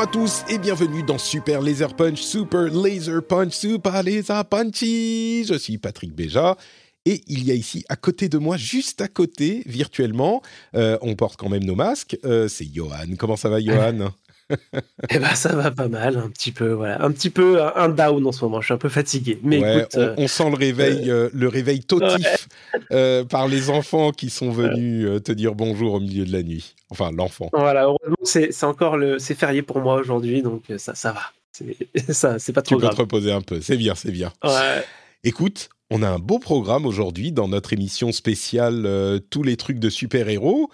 Bonjour à tous et bienvenue dans Super Laser Punch, Super Laser Punch, Super Laser Punchy. Je suis Patrick Béja et il y a ici à côté de moi, juste à côté, virtuellement, euh, on porte quand même nos masques, euh, c'est Johan. Comment ça va Johan? Eh ben ça va pas mal, un petit peu, voilà, un petit peu un down en ce moment. Je suis un peu fatigué, mais Ouais, écoute, on, euh, on sent le réveil, euh, le réveil totif euh, par les enfants qui sont venus euh, te dire bonjour au milieu de la nuit. Enfin, l'enfant. voilà, heureusement c'est c'est encore le, c'est férié pour moi aujourd'hui, donc euh, ça, ça va. C'est ça, c'est pas Tu trop peux te grave. reposer un peu. C'est bien, c'est bien. Ouais. Écoute, on a un beau programme aujourd'hui dans notre émission spéciale euh, Tous les trucs de super-héros,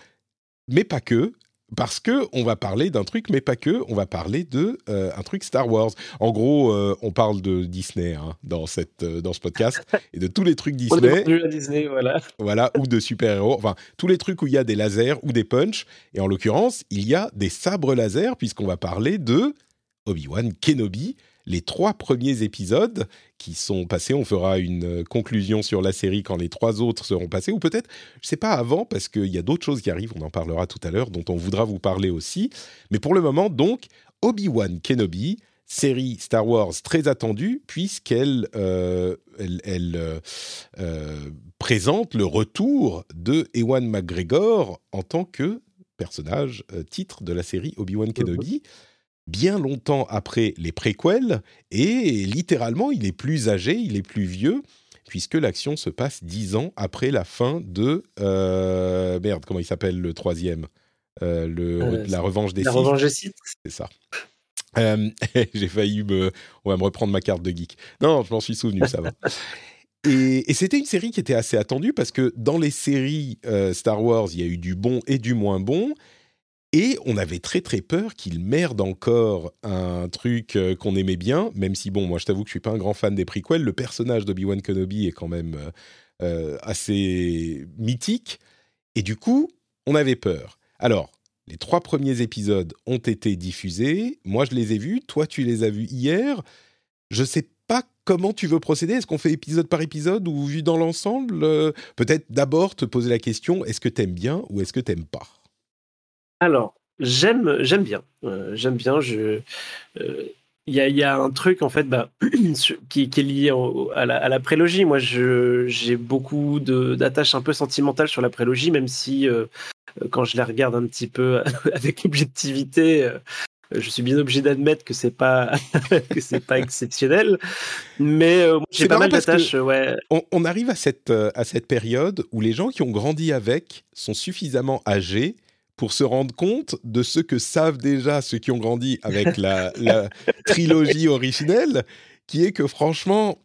mais pas que. Parce que on va parler d'un truc, mais pas que. On va parler de euh, un truc Star Wars. En gros, euh, on parle de Disney hein, dans cette euh, dans ce podcast et de tous les trucs On Disney, à Disney, voilà. voilà, ou de super-héros. Enfin, tous les trucs où il y a des lasers ou des punchs. Et en l'occurrence, il y a des sabres laser puisqu'on va parler de Obi-Wan Kenobi. Les trois premiers épisodes qui sont passés, on fera une euh, conclusion sur la série quand les trois autres seront passés, ou peut-être, je sais pas avant, parce qu'il y a d'autres choses qui arrivent, on en parlera tout à l'heure, dont on voudra vous parler aussi. Mais pour le moment, donc, Obi-Wan Kenobi, série Star Wars très attendue, puisqu'elle euh, elle, elle, euh, euh, présente le retour de Ewan McGregor en tant que personnage euh, titre de la série Obi-Wan Kenobi. Bien longtemps après les préquels, et littéralement, il est plus âgé, il est plus vieux, puisque l'action se passe dix ans après la fin de... euh, merde, comment il s'appelle le troisième Euh, le, Euh, La revanche des La revanche des c'est ça. J'ai failli me... On va me reprendre ma carte de geek. Non, je m'en suis souvenu, ça va. Et, et c'était une série qui était assez attendue parce que dans les séries Star Wars, il y a eu du bon et du moins bon. Et on avait très très peur qu'il merde encore un truc euh, qu'on aimait bien, même si bon, moi je t'avoue que je suis pas un grand fan des prequels. Le personnage d'Obi-Wan Kenobi est quand même euh, euh, assez mythique. Et du coup, on avait peur. Alors, les trois premiers épisodes ont été diffusés. Moi, je les ai vus. Toi, tu les as vus hier. Je sais pas comment tu veux procéder. Est-ce qu'on fait épisode par épisode ou vu dans l'ensemble? Peut-être d'abord te poser la question est-ce que t'aimes bien ou est-ce que t'aimes pas? Alors, j'aime, j'aime bien. Euh, j'aime bien. Je, euh, il y, a, il y a un truc en fait bah, qui, qui est lié au- à, la, à la prélogie. Moi, je, j'ai beaucoup de, d'attaches un peu sentimentales sur la prélogie, même si euh, quand je la regarde un petit peu avec objectivité, euh, je suis bien obligé d'admettre que c'est pas que c'est pas exceptionnel. Mais euh, j'ai pas mal d'attaches. Ouais. on, on arrive à cette, à cette période où les gens qui ont grandi avec sont suffisamment âgés pour se rendre compte de ce que savent déjà ceux qui ont grandi avec la, la trilogie originelle, qui est que franchement,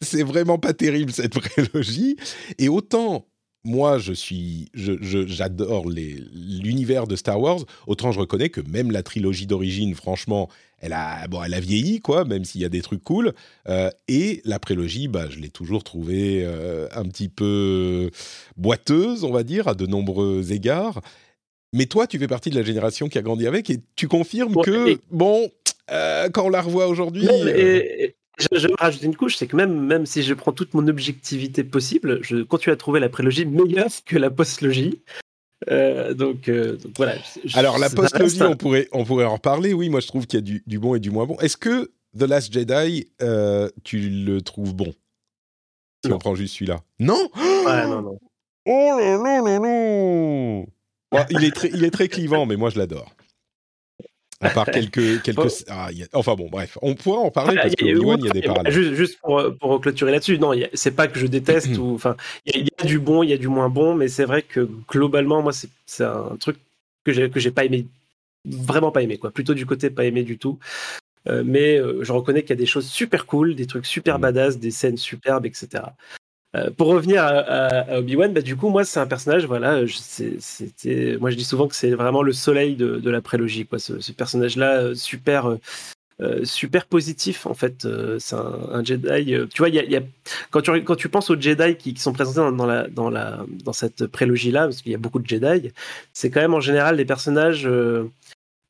c'est vraiment pas terrible cette prélogie. Et autant moi, je suis, je, je- j'adore l'univers de Star Wars. Autant je reconnais que même la trilogie d'origine, franchement, elle a, bon, elle a vieilli, quoi, même s'il y a des trucs cool. Euh, et la prélogie, bah, je l'ai toujours trouvée euh, un petit peu boiteuse, on va dire, à de nombreux égards. Mais toi, tu fais partie de la génération qui a grandi avec et tu confirmes Ouais, que, et- bon, euh, quand on la revoit aujourd'hui. Euh, je, vais rajouter une couche, c'est que même, même si je prends toute mon objectivité possible, je continue à trouver la prélogie meilleure que la postlogie. donc, voilà. Alors la post-logie, on pourrait, on pourrait en reparler. Oui, moi je trouve qu'il y a du, du, bon et du moins bon. Est-ce que The Last Jedi, tu le trouves bon? Si on prend juste celui-là. Non? Ouais, non, non. Oh là là là là il, est très, il est très clivant, mais moi je l'adore. À part quelques. quelques... Ah, Enfin bon, bref, on pourra en parler parce que Obi-Wan, il y a des parallèles. Juste, juste pour, pour clôturer là-dessus, non, c'est pas que je déteste, ou enfin, il y, a du bon, il y a du moins bon, mais c'est vrai que globalement, moi, c'est un truc que j'ai pas aimé, vraiment pas aimé, quoi. Plutôt du côté pas aimé du tout. Euh, mais euh, je reconnais qu'il y a des choses super cool, des trucs super mm. badass, des scènes superbes, etc. Euh, pour revenir à, Obi-Wan, bah, du coup, moi, c'est un personnage, voilà, c'était, moi, je dis souvent que c'est vraiment le soleil de, la prélogie, quoi. Ce, personnage-là, euh, super, euh, super positif, en fait. c'est un, Jedi. tu vois, quand, tu, quand tu penses aux Jedi qui, sont présentés dans, la, dans, la, dans cette prélogie-là, parce qu'il y a beaucoup de Jedi, c'est quand même en général des personnages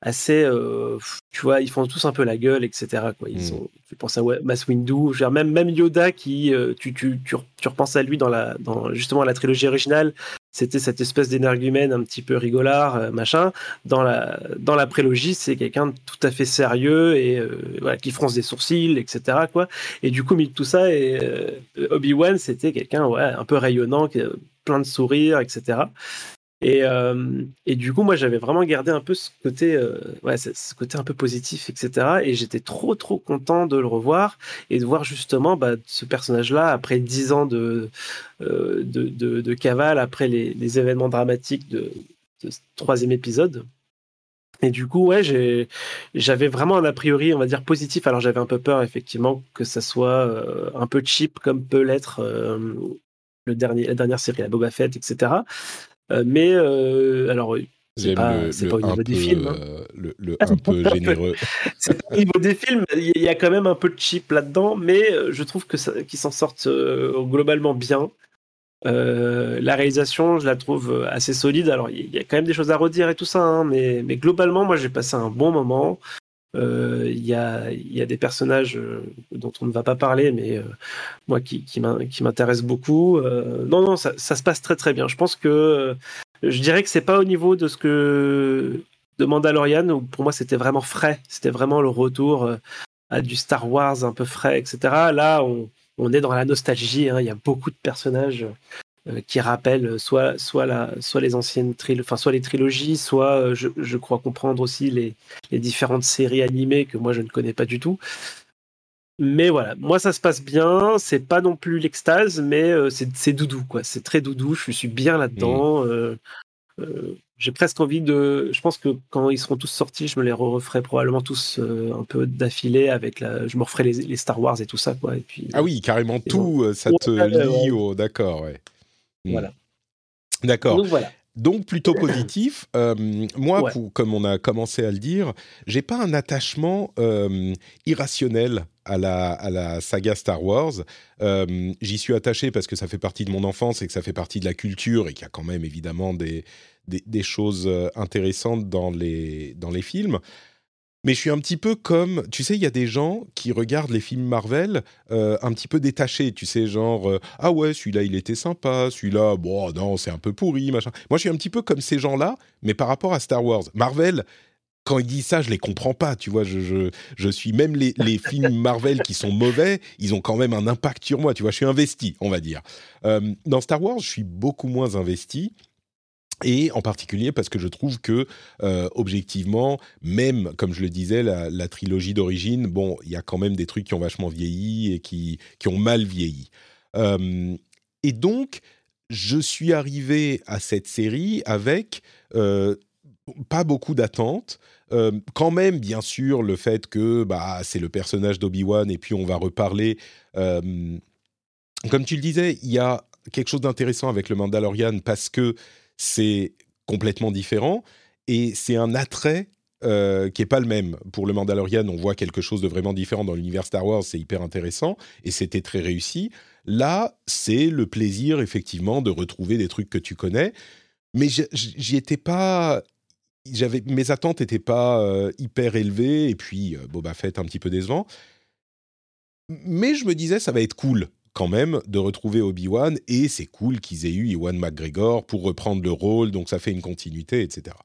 assez, euh, tu vois, ils font tous un peu la gueule, etc. Quoi. Ils mm. tu penses à Mass Windu, même, même Yoda qui, euh, tu, tu, tu, tu, repenses à lui dans la, dans justement la trilogie originale, c'était cette espèce d'énergumène un petit peu rigolard, euh, machin. Dans la, dans la prélogie, c'est quelqu'un de tout à fait sérieux et voilà, qui fronce des sourcils, etc. Quoi. Et du coup, mis tout ça, et Obi-Wan, c'était quelqu'un ouais, un peu rayonnant, plein de sourires, etc. Et, euh, et, du coup, moi, j'avais vraiment gardé un peu ce côté, euh, ouais, ce côté un peu positif, etc. Et j'étais trop, trop content de le revoir et de voir justement bah, ce personnage-là, après dix ans de, euh, de, cavale, après les, événements dramatiques de, ce troisième épisode. Et du coup, ouais, j'avais vraiment un a priori, on va dire, positif. Alors, j'avais un peu peur, effectivement, que ça soit un peu cheap, comme peut l'être le la dernière série, la Boba Fett, etc. Euh, mais euh, alors c'est pas, pas, au niveau des films. Euh, le, un peu généreux. c'est au niveau des films, il y a quand même un peu de cheap là-dedans, mais je trouve que qu'ils s'en sortent globalement bien. la réalisation, je la trouve assez solide. Alors, il y a quand même des choses à redire et tout ça, hein, mais, mais, globalement, moi, j'ai passé un bon moment. Il y, a, des personnages dont on ne va pas parler, mais moi qui, m'intéressent beaucoup. non, non, ça, se passe très très bien. Je pense que je dirais que c'est pas au niveau de ce que de Mandalorian où pour moi c'était vraiment frais, c'était vraiment le retour euh, à du Star Wars un peu frais, etc. Là, on, est dans la nostalgie. Hein. Il y a beaucoup de personnages euh, qui rappellent soit soit la soit les anciennes trilogies, enfin soit les trilogies, soit euh, je, je, crois comprendre aussi les, les différentes séries animées que moi je ne connais pas du tout. Mais voilà, moi ça se passe bien, c'est pas non plus l'extase, mais euh, c'est doudou, quoi. C'est très doudou, je suis bien là-dedans. Mmh. Euh, euh, j'ai presque envie de. Je pense que quand ils seront tous sortis, je me les referai probablement tous un peu d'affilée avec la. Je me referai les, Star Wars et tout ça, quoi. Et puis, ah oui, carrément tout, ça te lie au. D'accord, ouais. Voilà. D'accord. Donc voilà. Donc plutôt positif. moi, comme on a commencé à le dire, j'ai pas un attachement irrationnel à la, saga Star Wars. Euh, j'y suis attaché parce que ça fait partie de mon enfance et que ça fait partie de la culture et qu'il y a quand même évidemment des, des, choses euh, intéressantes dans les, dans les films. Mais je suis un petit peu comme, tu sais, il y a des gens qui regardent les films Marvel euh, un petit peu détachés, tu sais, genre ah ouais, celui-là il était sympa, celui-là bon non c'est un peu pourri machin. Moi je suis un petit peu comme ces gens-là, mais par rapport à Star Wars, Marvel, quand ils disent ça, je les comprends pas, tu vois. Je, je, je suis même les, les, films Marvel qui sont mauvais, ils ont quand même un impact sur moi, tu vois. Je suis investi, on va dire. Euh, dans Star Wars, je suis beaucoup moins investi. Et en particulier parce que je trouve que, euh, objectivement, même, comme je le disais, la, trilogie d'origine, bon, il y a quand même des trucs qui ont vachement vieilli et qui, qui ont mal vieilli. Euh, et donc, je suis arrivé à cette série avec pas beaucoup d'attentes. Euh, quand même, bien sûr, le fait que bah, c'est le personnage d'Obi-Wan et puis on va reparler. Euh, comme tu le disais, il y a quelque chose d'intéressant avec le Mandalorian parce que c'est complètement différent et c'est un attrait euh, qui est pas le même. Pour le Mandalorian, on voit quelque chose de vraiment différent dans l'univers Star Wars, c'est hyper intéressant et c'était très réussi. Là, c'est le plaisir effectivement de retrouver des trucs que tu connais, mais j'y étais pas j'avais mes attentes n'étaient pas euh, hyper élevées et puis euh, Boba Fett un petit peu décevant. Mais je me disais ça va être cool. Quand même de retrouver Obi-Wan et c'est cool qu'ils aient eu Ewan McGregor pour reprendre le rôle, donc ça fait une continuité, etc.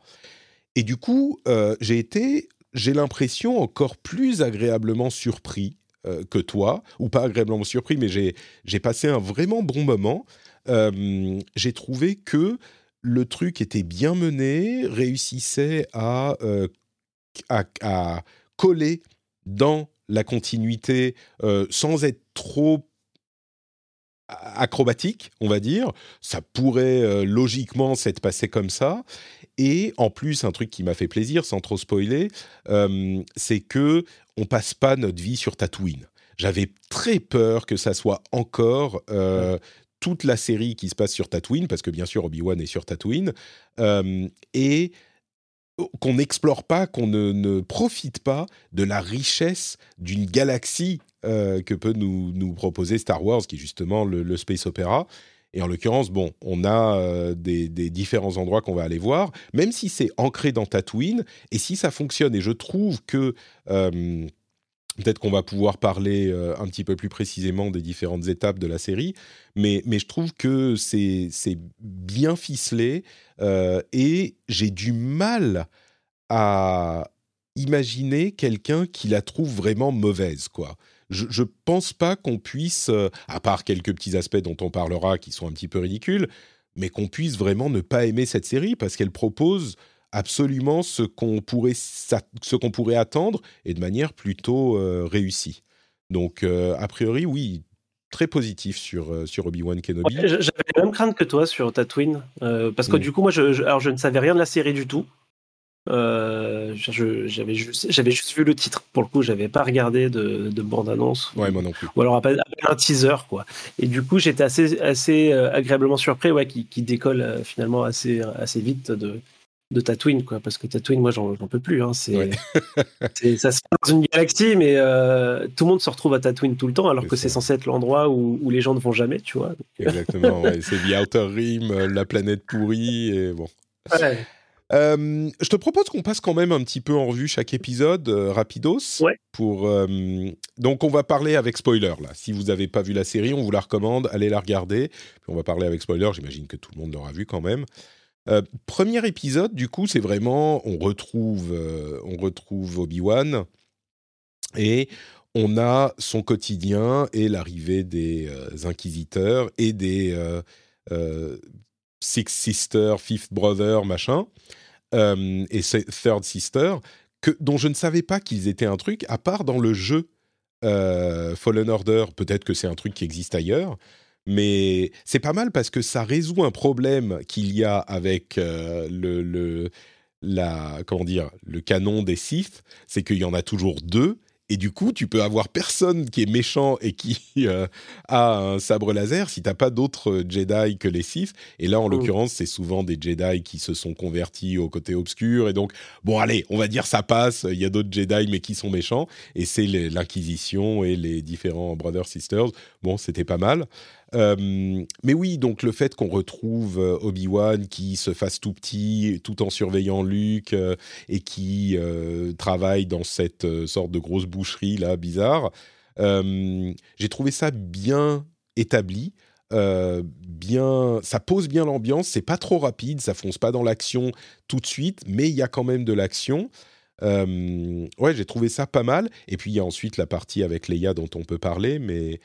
Et du coup, euh, j'ai été, j'ai l'impression, encore plus agréablement surpris euh, que toi, ou pas agréablement surpris, mais j'ai passé un vraiment bon moment. Euh, j'ai trouvé que le truc était bien mené, réussissait à, à coller dans la continuité sans être trop acrobatique, on va dire. Ça pourrait euh, logiquement s'être passé comme ça. Et en plus, un truc qui m'a fait plaisir, sans trop spoiler, euh, c'est que on passe pas notre vie sur Tatooine. J'avais très peur que ça soit encore euh, toute la série qui se passe sur Tatooine, parce que bien sûr Obi-Wan est sur Tatooine, et qu'on n'explore pas, qu'on ne, profite pas de la richesse d'une galaxie euh, que peut nous, proposer Star Wars, qui est justement le, space opéra. Et en l'occurrence, bon, on a euh, des, différents endroits qu'on va aller voir, même si c'est ancré dans Tatooine, et si ça fonctionne. Et je trouve que euh, peut-être qu'on va pouvoir parler un petit peu plus précisément des différentes étapes de la série, mais, mais je trouve que c'est bien ficelé, et j'ai du mal à imaginer quelqu'un qui la trouve vraiment mauvaise, quoi je ne pense pas qu'on puisse, euh, à part quelques petits aspects dont on parlera qui sont un petit peu ridicules, mais qu'on puisse vraiment ne pas aimer cette série parce qu'elle propose absolument ce qu'on pourrait, ce qu'on pourrait attendre et de manière plutôt euh, réussie. Donc, euh, a priori, oui, très positif sur, sur Obi-Wan Kenobi. J'avais la même crainte que toi sur Tatooine, parce que mm. du coup, moi, je, alors, je ne savais rien de la série du tout. Euh, j'avais juste, vu le titre. Pour le coup, j'avais pas regardé de, de bande-annonce. Ouais, moi non plus. Ou alors un teaser, quoi. Et du coup, j'étais assez, assez euh, agréablement surpris, ouais, qui, qui décolle euh, finalement assez, assez vite de, de Tatooine, quoi. Parce que Tatooine, moi, j'en peux plus. Hein. C'est, ça se passe dans une galaxie, mais tout le monde se retrouve à Tatooine tout le temps, alors que c'est censé être l'endroit où, où, les gens ne vont jamais, tu vois. Exactement. ouais. C'est The Outer Rim, la planète pourrie, et bon. Ouais. Euh, je te propose qu'on passe quand même un petit peu en revue chaque épisode, euh, rapidos. Pour, euh, donc, on va parler avec spoiler, là. Si vous n'avez pas vu la série, on vous la recommande, allez la regarder. Puis on va parler avec spoiler, j'imagine que tout le monde l'aura vu quand même. premier épisode, du coup, c'est vraiment, on retrouve, on retrouve Obi-Wan et on a son quotidien et l'arrivée des inquisiteurs et des Six Sisters, Fifth Brother, machin, euh, et Third Sister, que, dont je ne savais pas qu'ils étaient un truc, à part dans le jeu euh, Fallen Order. Peut-être que c'est un truc qui existe ailleurs, mais c'est pas mal parce que ça résout un problème qu'il y a avec euh, le, la, comment dire, le canon des Sith, c'est qu'il y en a toujours deux et du coup, tu peux avoir personne qui est méchant et qui euh, a un sabre laser si t'as pas d'autres euh, Jedi que les Sith. Et là, en oh. l'occurrence, c'est souvent des Jedi qui se sont convertis au côté obscur. Et donc, bon, allez, on va dire ça passe. Il y a d'autres Jedi, mais qui sont méchants. Et c'est l'Inquisition et les différents Brothers Sisters. Bon, c'était pas mal. Euh, mais oui, donc le fait qu'on retrouve euh, Obi-Wan qui se fasse tout petit tout en surveillant Luke euh, et qui travaille dans cette sorte de grosse boucherie là bizarre, j'ai trouvé ça bien établi. bien, ça pose bien l'ambiance. C'est pas trop rapide, ça fonce pas dans l'action tout de suite, mais il y a quand même de l'action. ouais, j'ai trouvé ça pas mal. Et puis il y a ensuite la partie avec Leia dont on peut parler, mais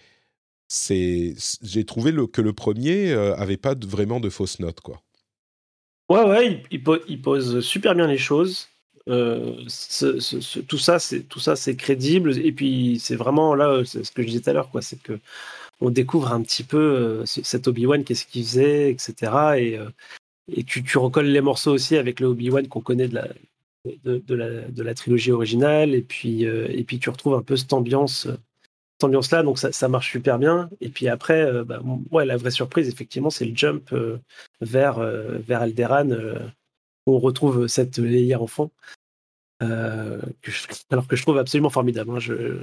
c'est j'ai trouvé le, que le premier euh, avait pas vraiment de fausses notes quoi. Ouais ouais, il, pose super bien les choses. Euh, tout ça c'est tout ça c'est crédible et puis c'est vraiment là ce que je disais tout à l'heure quoi, c'est que on découvre un petit peu euh, cet Obi Wan qu'est-ce qu'il faisait etc et tu, recolles les morceaux aussi avec le Obi Wan qu'on connaît de la de, la, de la trilogie originale et puis et puis tu retrouves un peu cette ambiance ambiance-là, donc ça, marche super bien. Et puis après, euh, bah, ouais, la vraie surprise, effectivement, c'est le jump euh, vers, euh, vers Alderan, où on retrouve cette Leia enfant, alors que je trouve absolument formidable. Hein. Je,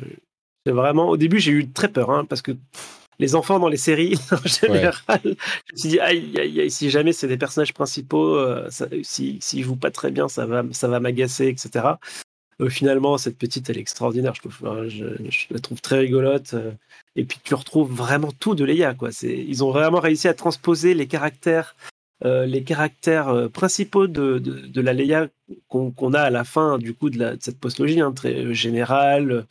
vraiment, au début, j'ai eu très peur, hein, parce que les enfants dans les séries, en général, je me suis dit, aïe, aïe, aïe, si jamais c'est des personnages principaux, s'ils si, si jouent pas très bien, ça va, ça va m'agacer, etc. finalement, cette petite, elle est extraordinaire. Je, la trouve très rigolote. et puis, tu retrouves vraiment tout de Leia. Quoi. Ils ont vraiment réussi à transposer les caractères, les caractères principaux de, la Leia qu'on a à la fin du coup de, cette postlogie, hein, très générale,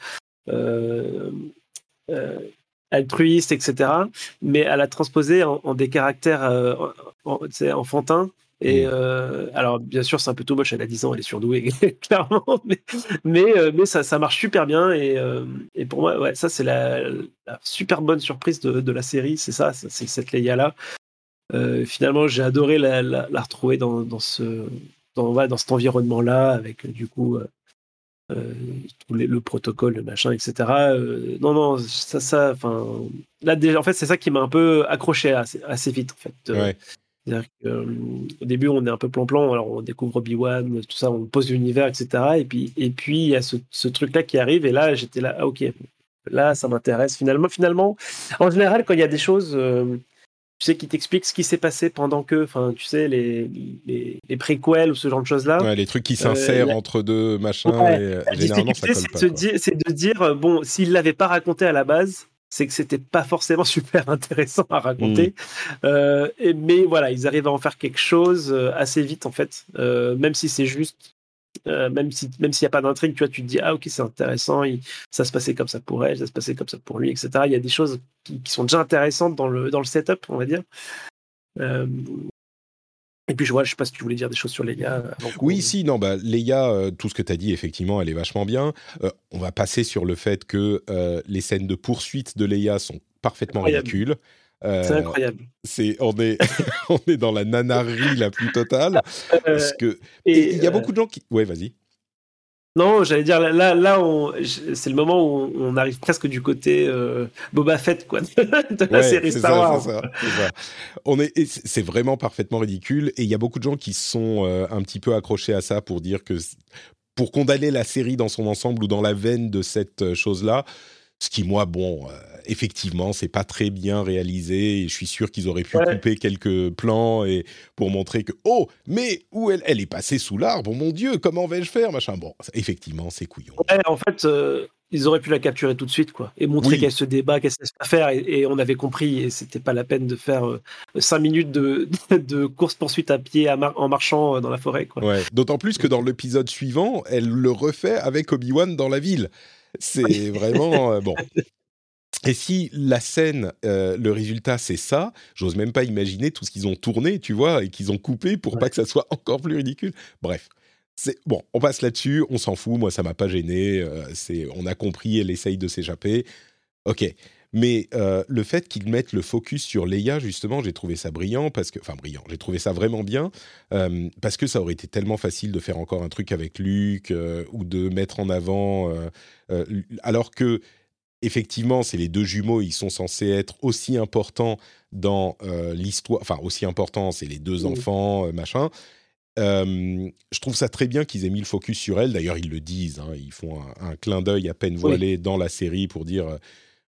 altruiste, etc. Mais à la transposer en, des caractères enfantins et mm. euh, alors, bien sûr, c'est un peu too much. Elle a 10 ans, elle est surdouée, clairement. Mais, mais, euh, mais, ça, ça marche super bien. Et, euh, et pour moi, ouais, ça, c'est la, super bonne surprise de, de la série. C'est ça, c'est cette Leia-là. finalement, j'ai adoré la, la, retrouver dans, dans, ce, dans, ouais, dans cet environnement-là, avec du coup. le protocole, le machin, etc. non, non, ça, ça, enfin, là déjà, en fait, c'est ça qui m'a un peu accroché assez, assez vite, en fait. Ouais. C'est-à-dire qu'au euh, début, on est un peu plan-plan, alors on découvre Obi-Wan, tout ça, on pose l'univers, etc. Et puis, et puis il y a ce, ce truc-là qui arrive, et là, j'étais là, ah, ok, là, ça m'intéresse. Finalement, finalement, en général, quand il y a des choses, euh, tu sais, qui t'expliquent ce qui s'est passé pendant que, enfin, tu sais, les, les, les, préquels ou ce genre de choses-là. Ouais, les trucs qui s'insèrent euh, entre deux machins, et, généralement, ça colle pas. C'est de dire, bon, s'il l'avait pas raconté à la base, c'est que c'était pas forcément super intéressant à raconter. Mm. Euh, mais voilà, ils arrivent à en faire quelque chose euh, assez vite en fait, euh, même si c'est juste, même si même s'il n'y a pas d'intrigue, tu vois, tu te dis ah ok c'est intéressant, ça se passait comme ça pour elle, ça se passait comme ça pour lui, etc. Il y a des choses qui, qui, sont déjà intéressantes dans le dans le setup, on va dire. Et puis je vois, je sais pas si tu voulais dire des choses sur Leia. Oui, si, non, bah Leia, euh, tout ce que tu as dit, effectivement, elle est vachement bien. Euh, on va passer sur le fait que euh, les scènes de poursuite de Leia sont parfaitement ridicules. c'est incroyable. C'est, on, est, on est dans la nanarie la plus totale. parce que, il y a beaucoup de gens qui. Ouais, vas-y. Non, j'allais dire là, là, c'est le moment où on arrive presque du côté euh, Boba Fett, quoi, de la série Star Wars. Ça, On est, c'est vraiment parfaitement ridicule, et il y a beaucoup de gens qui sont euh, un petit peu accrochés à ça pour dire que, pour condamner la série dans son ensemble ou dans la veine de cette euh, chose-là, ce qui moi, bon effectivement, c'est pas très bien réalisé. Et je suis sûr qu'ils auraient pu couper quelques plans et pour montrer que oh, mais où elle, elle est passée sous l'arbre. Mon Dieu, comment vais-je faire, machin. Bon, effectivement, c'est couillon. en fait. Euh, ils auraient pu la capturer tout de suite, quoi, et montrer qu'elle se débat, qu'elle sait pas faire, et, on avait compris, et c'était pas la peine de faire euh, cinq minutes de, de course poursuite à pied en marchant euh, dans la forêt, quoi. Ouais. D'autant plus que dans l'épisode suivant, elle le refait avec Obi Wan dans la ville. C'est vraiment bon. Et si la scène, euh, le résultat, c'est ça, j'ose même pas imaginer tout ce qu'ils ont tourné, tu vois, et qu'ils ont coupé pour pas que ça soit encore plus ridicule. Bref. C'est bon, on passe là-dessus, on s'en fout, moi ça m'a pas gêné, euh, c'est on a compris, elle essaye de s'échapper. OK. Mais euh, le fait qu'ils mettent le focus sur Leia, justement, j'ai trouvé ça brillant, parce que, enfin brillant, j'ai trouvé ça vraiment bien, parce que ça aurait été tellement facile de faire encore un truc avec Luke, ou de mettre en avant, alors que effectivement, c'est les deux jumeaux, ils sont censés être aussi importants dans euh, l'histoire, enfin aussi importants, c'est les deux enfants, euh, machin. Euh, je trouve ça très bien qu'ils aient mis le focus sur elle. D'ailleurs, ils le disent, hein, ils font un, clin d'œil à peine voilé dans la série pour dire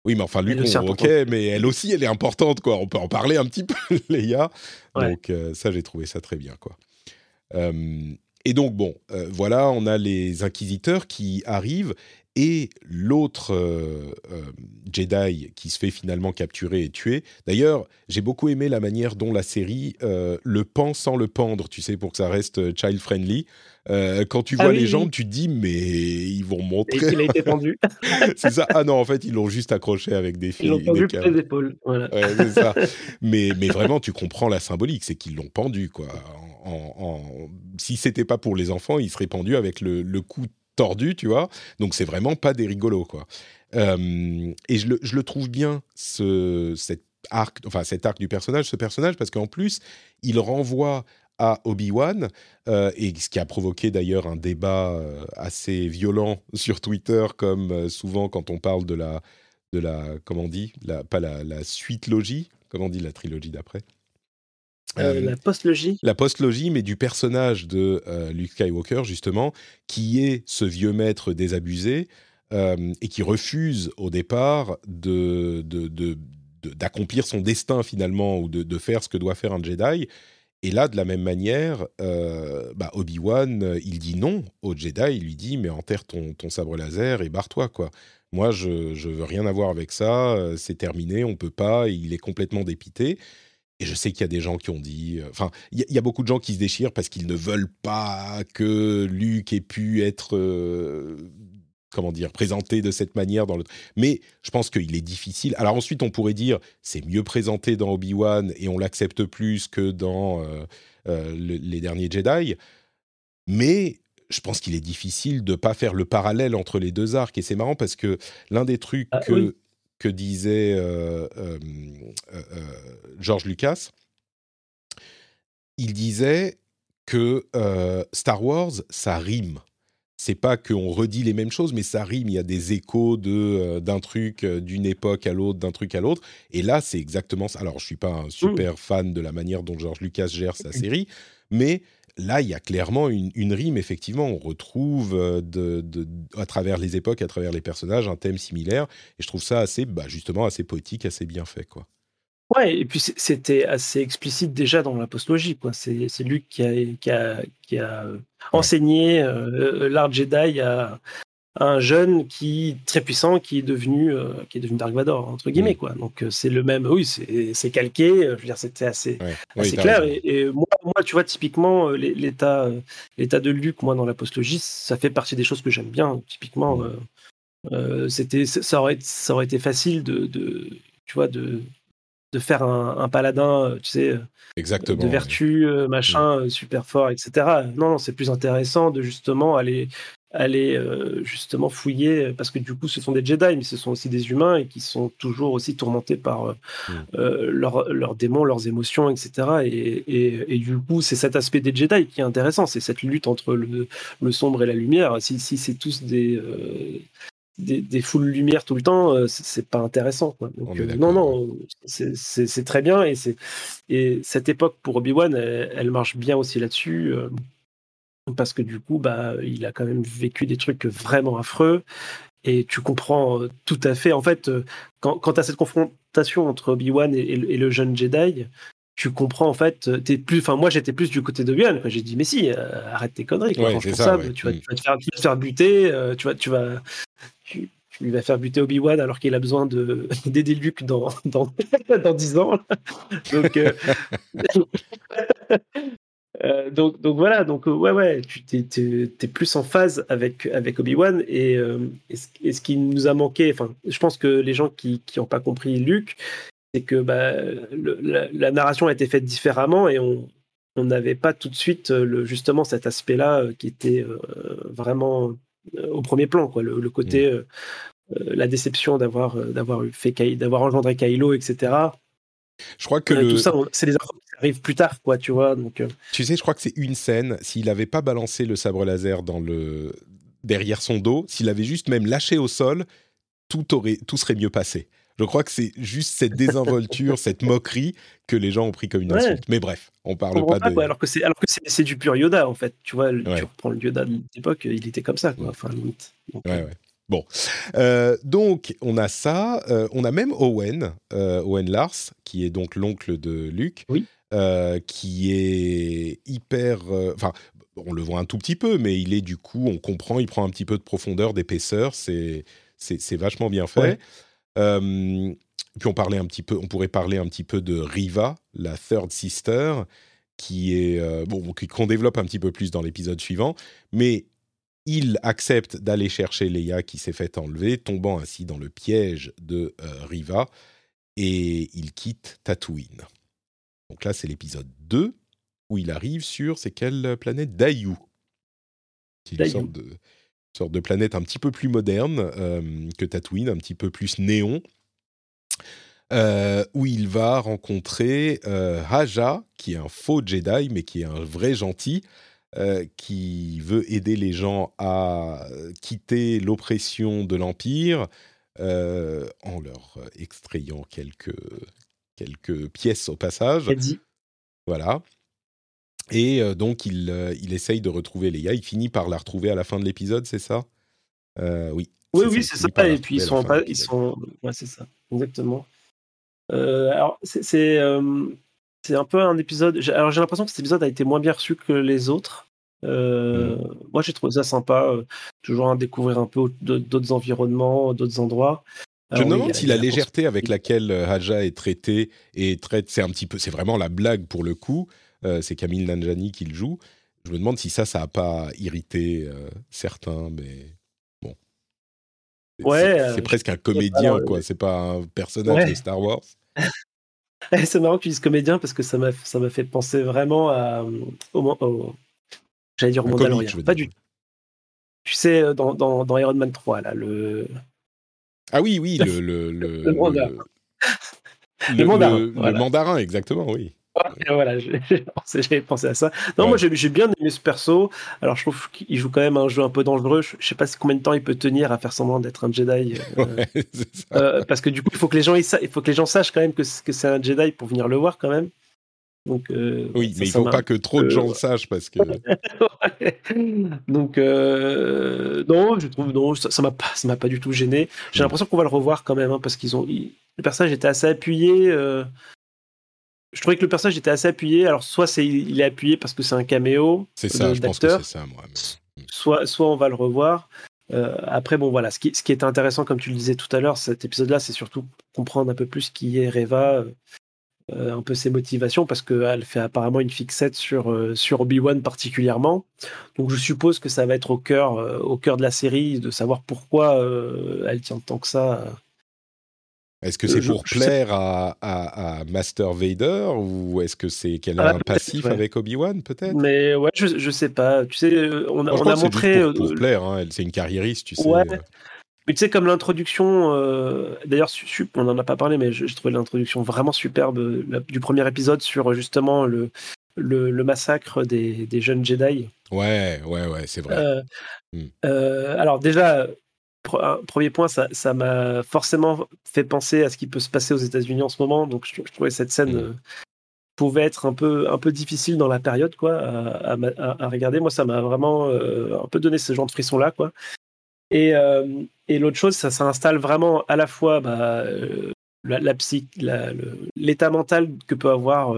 oui, mais enfin, lui, ok, mais elle aussi, elle est importante, quoi. On peut en parler un petit peu, Léa. Donc, ça, j'ai trouvé ça très bien, quoi. et donc, bon, voilà, on a les inquisiteurs qui arrivent et l'autre euh, euh, Jedi qui se fait finalement capturer et tuer. D'ailleurs, j'ai beaucoup aimé la manière dont la série euh, le pend sans le pendre, tu sais, pour que ça reste child friendly. quand tu ah vois les jambes, tu te dis mais ils vont montrer. Et il a été pendu. c'est ça. Ah non, en fait, ils l'ont juste accroché avec des fils. Ils l'ont pendu pour les épaules. Voilà. c'est ça. Mais, mais vraiment, tu comprends la symbolique, c'est qu'ils l'ont pendu quoi. En, en, Si c'était pas pour les enfants, il serait pendu avec le, le cou tordu, tu vois. Donc c'est vraiment pas des rigolos, quoi. Euh, et je le, je le, trouve bien, ce, cet arc, enfin cet arc du personnage, ce personnage, parce qu'en plus, il renvoie à Obi-Wan, euh, et ce qui a provoqué d'ailleurs un débat euh, assez violent sur Twitter, comme souvent quand on parle de la, de la comment on dit, pas la, la suite logie, comment on dit la trilogie d'après? Euh, la post-logie La post-logie, mais du personnage de euh, Luke Skywalker, justement, qui est ce vieux maître désabusé euh, et qui refuse au départ de, d'accomplir son destin finalement ou de, faire ce que doit faire un Jedi. Et là, de la même manière, bah, Obi-Wan, il dit non au Jedi. Il lui dit, mais enterre ton, ton sabre laser et barre-toi, quoi. Moi, je, ne veux rien avoir avec ça. C'est terminé, on peut pas. Il est complètement dépité. Et je sais qu'il y a des gens qui ont dit, euh, enfin, il y, a beaucoup de gens qui se déchirent parce qu'ils ne veulent pas que Luke ait pu être, euh, comment dire, présenté de cette manière dans le. Mais je pense qu'il est difficile. Alors ensuite, on pourrait dire, c'est mieux présenté dans Obi Wan et on l'accepte plus que dans euh, les derniers Jedi. Mais je pense qu'il est difficile de pas faire le parallèle entre les deux arcs. Et c'est marrant parce que l'un des trucs ah que que disait euh, euh, euh, George Lucas. Il disait que Star Wars, ça rime. C'est pas qu'on redit les mêmes choses, mais ça rime. Il y a des échos de d'un truc d'une époque à l'autre, d'un truc à l'autre. Et là, c'est exactement ça. Alors, je suis pas un super mmh. fan de la manière dont George Lucas gère sa série, mais là, il y a clairement une, rime, effectivement. On retrouve euh, de, à travers les époques, à travers les personnages, un thème similaire. Et je trouve ça assez, bah, justement, assez poétique, assez bien fait. Quoi. Ouais, et puis c'était assez explicite déjà dans la postlogie. C'est Luc qui a, qui a, enseigné euh, l'art Jedi à, un jeune qui très puissant qui est devenu euh, qui est devenu Dark Vador entre guillemets mm. quoi donc euh, c'est le même oui c'est calqué euh, je veux dire c'était assez assez clair et, moi, moi tu vois typiquement l'état l'état de Luke moi dans la postlogie ça fait partie des choses que j'aime bien typiquement mm. c'était ça aurait ça aurait été facile de, de tu vois de de faire un, un, paladin, tu sais, Exactement, de vertu, machin, mm. super fort, etc. Non, non c'est plus intéressant de justement aller aller euh, justement fouiller, parce que du coup, ce sont des Jedi, mais ce sont aussi des humains et qui sont toujours aussi tourmentés par euh, mm. euh, leurs démons, leurs émotions, etc. Et, du coup, c'est cet aspect des Jedi qui est intéressant, c'est cette lutte entre le, sombre et la lumière. Si, si c'est tous des, des, des, foules lumière tout le temps, c'est pas intéressant. non, non, c'est très bien et, et cette époque pour Obi-Wan, elle, marche bien aussi là-dessus parce que du coup, bah, il a quand même vécu des trucs vraiment affreux. Et tu comprends euh, tout à fait. En fait, euh, quand, quand tu as cette confrontation entre Obi-Wan et, le jeune Jedi, tu comprends en fait. Euh, es plus, enfin, moi, j'étais plus du côté d'Obi-Wan. J'ai dit, mais si, arrête tes conneries. tu, vas, te faire, buter. tu vas, tu vas, tu, lui vas faire buter Obi-Wan alors qu'il a besoin d'aider Luke dans, dans, dans 10 ans. Donc, euh, donc, donc voilà, donc euh, ouais, ouais, tu es, plus en phase avec, avec Obi-Wan et, euh, et, ce, qui nous a manqué, enfin, je pense que les gens qui n'ont pas compris Luke, c'est que bah, la, narration a été faite différemment et on n'avait pas tout de suite le, justement cet aspect-là qui était vraiment au premier plan, quoi, le, côté, mm. la déception d'avoir d'avoir fait d'avoir engendré Kylo, etc. Je crois que tout ça, c'est des infos qui arrivent plus tard, quoi, tu vois. Donc, euh. tu sais, je crois que c'est une scène. S'il n'avait pas balancé le sabre laser dans le derrière son dos, s'il avait juste même lâché au sol, tout aurait, tout serait mieux passé. Je crois que c'est juste cette désinvolture, cette moquerie que les gens ont pris comme une insulte. Mais bref, on parle pas, de. alors que c'est alors que c'est du pur Yoda en fait. Tu vois, tu reprends le Yoda de l'époque, il était comme ça, quoi. Enfin, limite. ouais, euh. ouais. Bon, euh, donc on a ça, euh, on a même Owen, euh, Owen Lars, qui est donc l'oncle de Luke, qui est hyper, enfin, on le voit un tout petit peu, mais il est du coup, on comprend, il prend un petit peu de profondeur, d'épaisseur, c'est c'est vachement bien fait. puis on parlait un petit peu, on pourrait parler un petit peu de Riva, la third sister, qui est bon, qu'on développe un petit peu plus dans l'épisode suivant, mais il accepte d'aller chercher Leia qui s'est fait enlever, tombant ainsi dans le piège de euh, Riva, et il quitte Tatooine. Donc là, c'est l'épisode 2, où il arrive sur, c'est quelle planète? Dayu. C'est une sorte de, sorte de, planète un petit peu plus moderne euh, que Tatooine, un petit peu plus néon. Euh, où il va rencontrer Haja, qui est un faux Jedi, mais qui est un vrai gentil, euh, qui veut aider les gens à quitter l'oppression de l'Empire euh, en leur extrayant quelques, quelques pièces au passage. Voilà. Et euh, donc, il, il essaye de retrouver Leia. Il finit par la retrouver à la fin de l'épisode, c'est ça? Oui. Oui, oui, c'est ça. Et puis, ils sont, ils sont... Ouais, c'est ça. Exactement. alors, c'est c'est un peu un épisode. Alors j'ai l'impression que cet épisode a été moins bien reçu que les autres. Euh, mm. Moi j'ai trouvé ça sympa, toujours à découvrir un peu d'autres environnements, d'autres endroits. Je me demande si la légèreté avec laquelle Haja est traité et traite, c'est un petit peu, c'est vraiment la blague pour le coup. c'est Camille Nanjani qui le joue. Je me demande si ça, ça a pas irrité certains, mais Ouais, c'est euh, presque un comédien, quoi. C'est pas un personnage de Star Wars. c'est marrant que tu dises comédien parce que ça m'a ça m'a fait penser vraiment à au, j'allais dire au Mandalorian. Pas du Tu sais euh, dans, dans, dans, Iron Man 3 là le Ah oui oui le le le, le, le, mandarin, le mandarin exactement oui voilà, j'avais pensé à ça. Non, moi j'ai bien aimé ce perso. Alors je trouve qu'il joue quand même un jeu un peu dangereux. Je, sais pas combien de temps il peut tenir à faire semblant d'être un Jedi. Euh, euh, parce que du coup, il faut que les gens, il faut que les gens sachent quand même que, que c'est un Jedi pour venir le voir quand même. Donc, euh, oui, mais il faut pas que trop de gens le sachent parce que. Donc non, je trouve non, ça m'a pas, ça m'a pas du tout gêné. J'ai mm. l'impression qu'on va le revoir quand même hein, parce qu'ils ont, le personnage était assez appuyé je trouvais que le personnage était assez appuyé. Alors, soit c'est il est appuyé parce que c'est un caméo. C'est ça, je pense que c'est ça, moi. Soit, soit on va le revoir. Euh, après, bon, voilà, ce qui, ce qui est intéressant, comme tu le disais tout à l'heure, cet épisode-là, c'est surtout comprendre un peu plus qui est Reva, euh, un peu ses motivations, parce qu'elle fait apparemment une fixette sur, euh, sur Obi-Wan particulièrement. Donc, je suppose que ça va être au cœur, au cœur de la série, de savoir pourquoi elle tient tant que ça est-ce que c'est pour plaire à, Master Vader ou est-ce que c'est qu'elle a ah, un passif avec Obi-Wan peut-être? Mais ouais, je, je sais pas. Tu sais, euh, on, a montré pour, pour, euh, plaire. Hein. C'est une carriériste, tu sais. Mais tu sais, comme l'introduction, euh, d'ailleurs, on n'en a pas parlé, mais j'ai trouvé l'introduction vraiment superbe du premier épisode sur justement le, le, massacre des, des, jeunes Jedi. Ouais, ouais, ouais, c'est vrai. Hmm. alors déjà, premier point, ça m'a forcément fait penser à ce qui peut se passer aux États-Unis en ce moment. Donc, je, trouvais cette scène mm. euh, pouvait être un peu, un peu difficile dans la période, quoi, à, regarder. Moi, ça m'a vraiment euh, un peu donné ce genre de frisson-là, quoi. Et, euh, et l'autre chose, ça s'installe vraiment à la fois bah, la, la l'état mental que peut avoir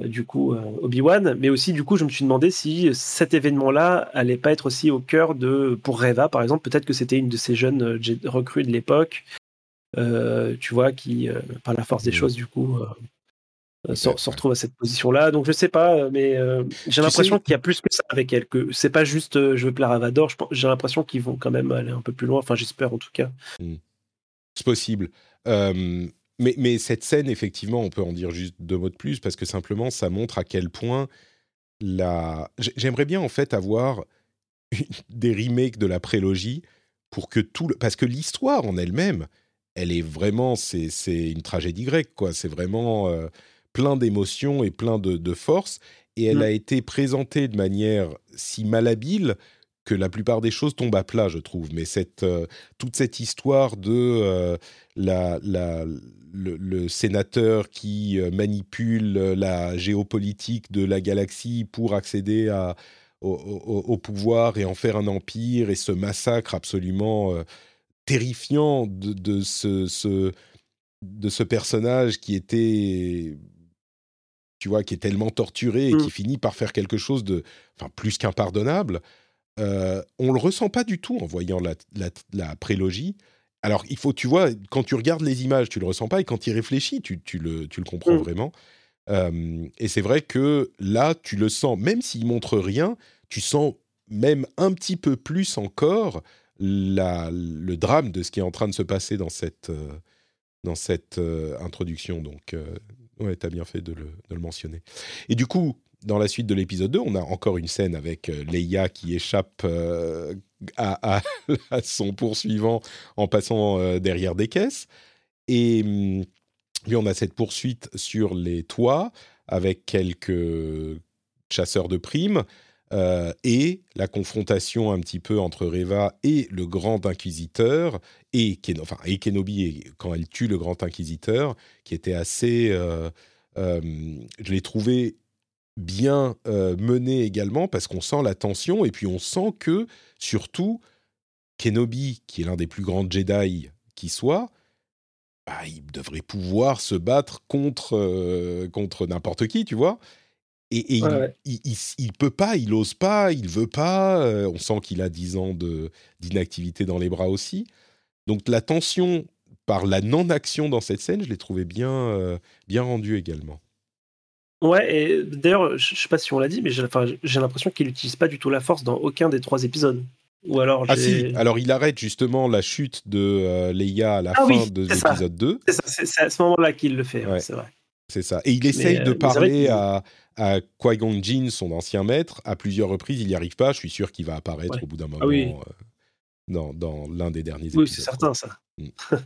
euh, du coup euh, Obi-Wan, mais aussi du coup je me suis demandé si cet événement-là allait pas être aussi au cœur de pour Reva par exemple, peut-être que c'était une de ces jeunes euh, recrues de l'époque, tu vois, qui par la force des mm. choses du coup se, retrouve à cette position-là. Donc je sais pas, mais j'ai l'impression qu'il y a plus que ça avec elle, que c'est pas juste je veux plaire à Vador. J'ai l'impression qu'ils vont quand même aller un peu plus loin. Enfin j'espère en tout cas. Mm. C'est possible. Mais, cette scène, effectivement, on peut en dire juste deux mots de plus parce que simplement, ça montre à quel point la. J'aimerais bien en fait avoir des remakes de la prélogie pour que tout le... parce que l'histoire en elle-même, elle est vraiment c'est une tragédie grecque quoi. C'est vraiment euh, plein d'émotions et plein de, de force et elle mmh. a été présentée de manière si malhabile que la plupart des choses tombent à plat, je trouve. Mais cette, euh, toute cette histoire de euh, la, la, le, sénateur qui euh, manipule la géopolitique de la galaxie pour accéder à, au, pouvoir et en faire un empire, et ce massacre absolument terrifiant de, de ce, ce, de ce personnage qui était tu vois, qui est tellement torturé et qui mmh. finit par faire quelque chose de, enfin, plus qu'impardonnable. Euh, on le ressent pas du tout en voyant la, prélogie. Alors, il faut, tu vois, quand tu regardes les images, tu le ressens pas, et quand tu y réfléchis, tu, le, tu le, comprends mm. vraiment. Euh, et c'est vrai que là, tu le sens, même s'il montre rien, tu sens même un petit peu plus encore le drame de ce qui est en train de se passer dans cette, euh, dans cette euh, introduction. Donc, ouais, tu as bien fait de le, mentionner. Et du coup, dans la suite de l'épisode 2, on a encore une scène avec euh, Leia qui échappe euh, à, son poursuivant en passant euh, derrière des caisses. Et hum, puis on a cette poursuite sur les toits avec quelques chasseurs de primes et la confrontation un petit peu entre Reva et le grand inquisiteur et, enfin, et Kenobi quand elle tue le grand inquisiteur qui était assez... je l'ai trouvé bien euh, mené également parce qu'on sent la tension et puis on sent que surtout Kenobi, qui est l'un des plus grands Jedi qui soit, bah, il devrait pouvoir se battre contre, contre n'importe qui, tu vois. Et, il, il, peut pas, il ose pas, il veut pas. on sent qu'il a 10 ans d'inactivité dans les bras aussi. Donc la tension par la non-action dans cette scène, je l'ai trouvé bien, bien rendue également. Ouais, et d'ailleurs, je sais pas si on l'a dit, mais j'ai l'impression qu'il n'utilise pas du tout la force dans aucun des trois épisodes. Ou alors ah si, alors il arrête justement la chute de euh, Leia à la ah fin de l'épisode 2. C'est à ce moment-là qu'il le fait, c'est vrai. C'est ça. Et il essaye de euh, parler à, à Qui-Gon Jinn, son ancien maître, à plusieurs reprises. Il n'y arrive pas. Je suis sûr qu'il va apparaître au bout d'un ah moment euh, dans, dans l'un des derniers épisodes. Oui, c'est certain, ça. Mm.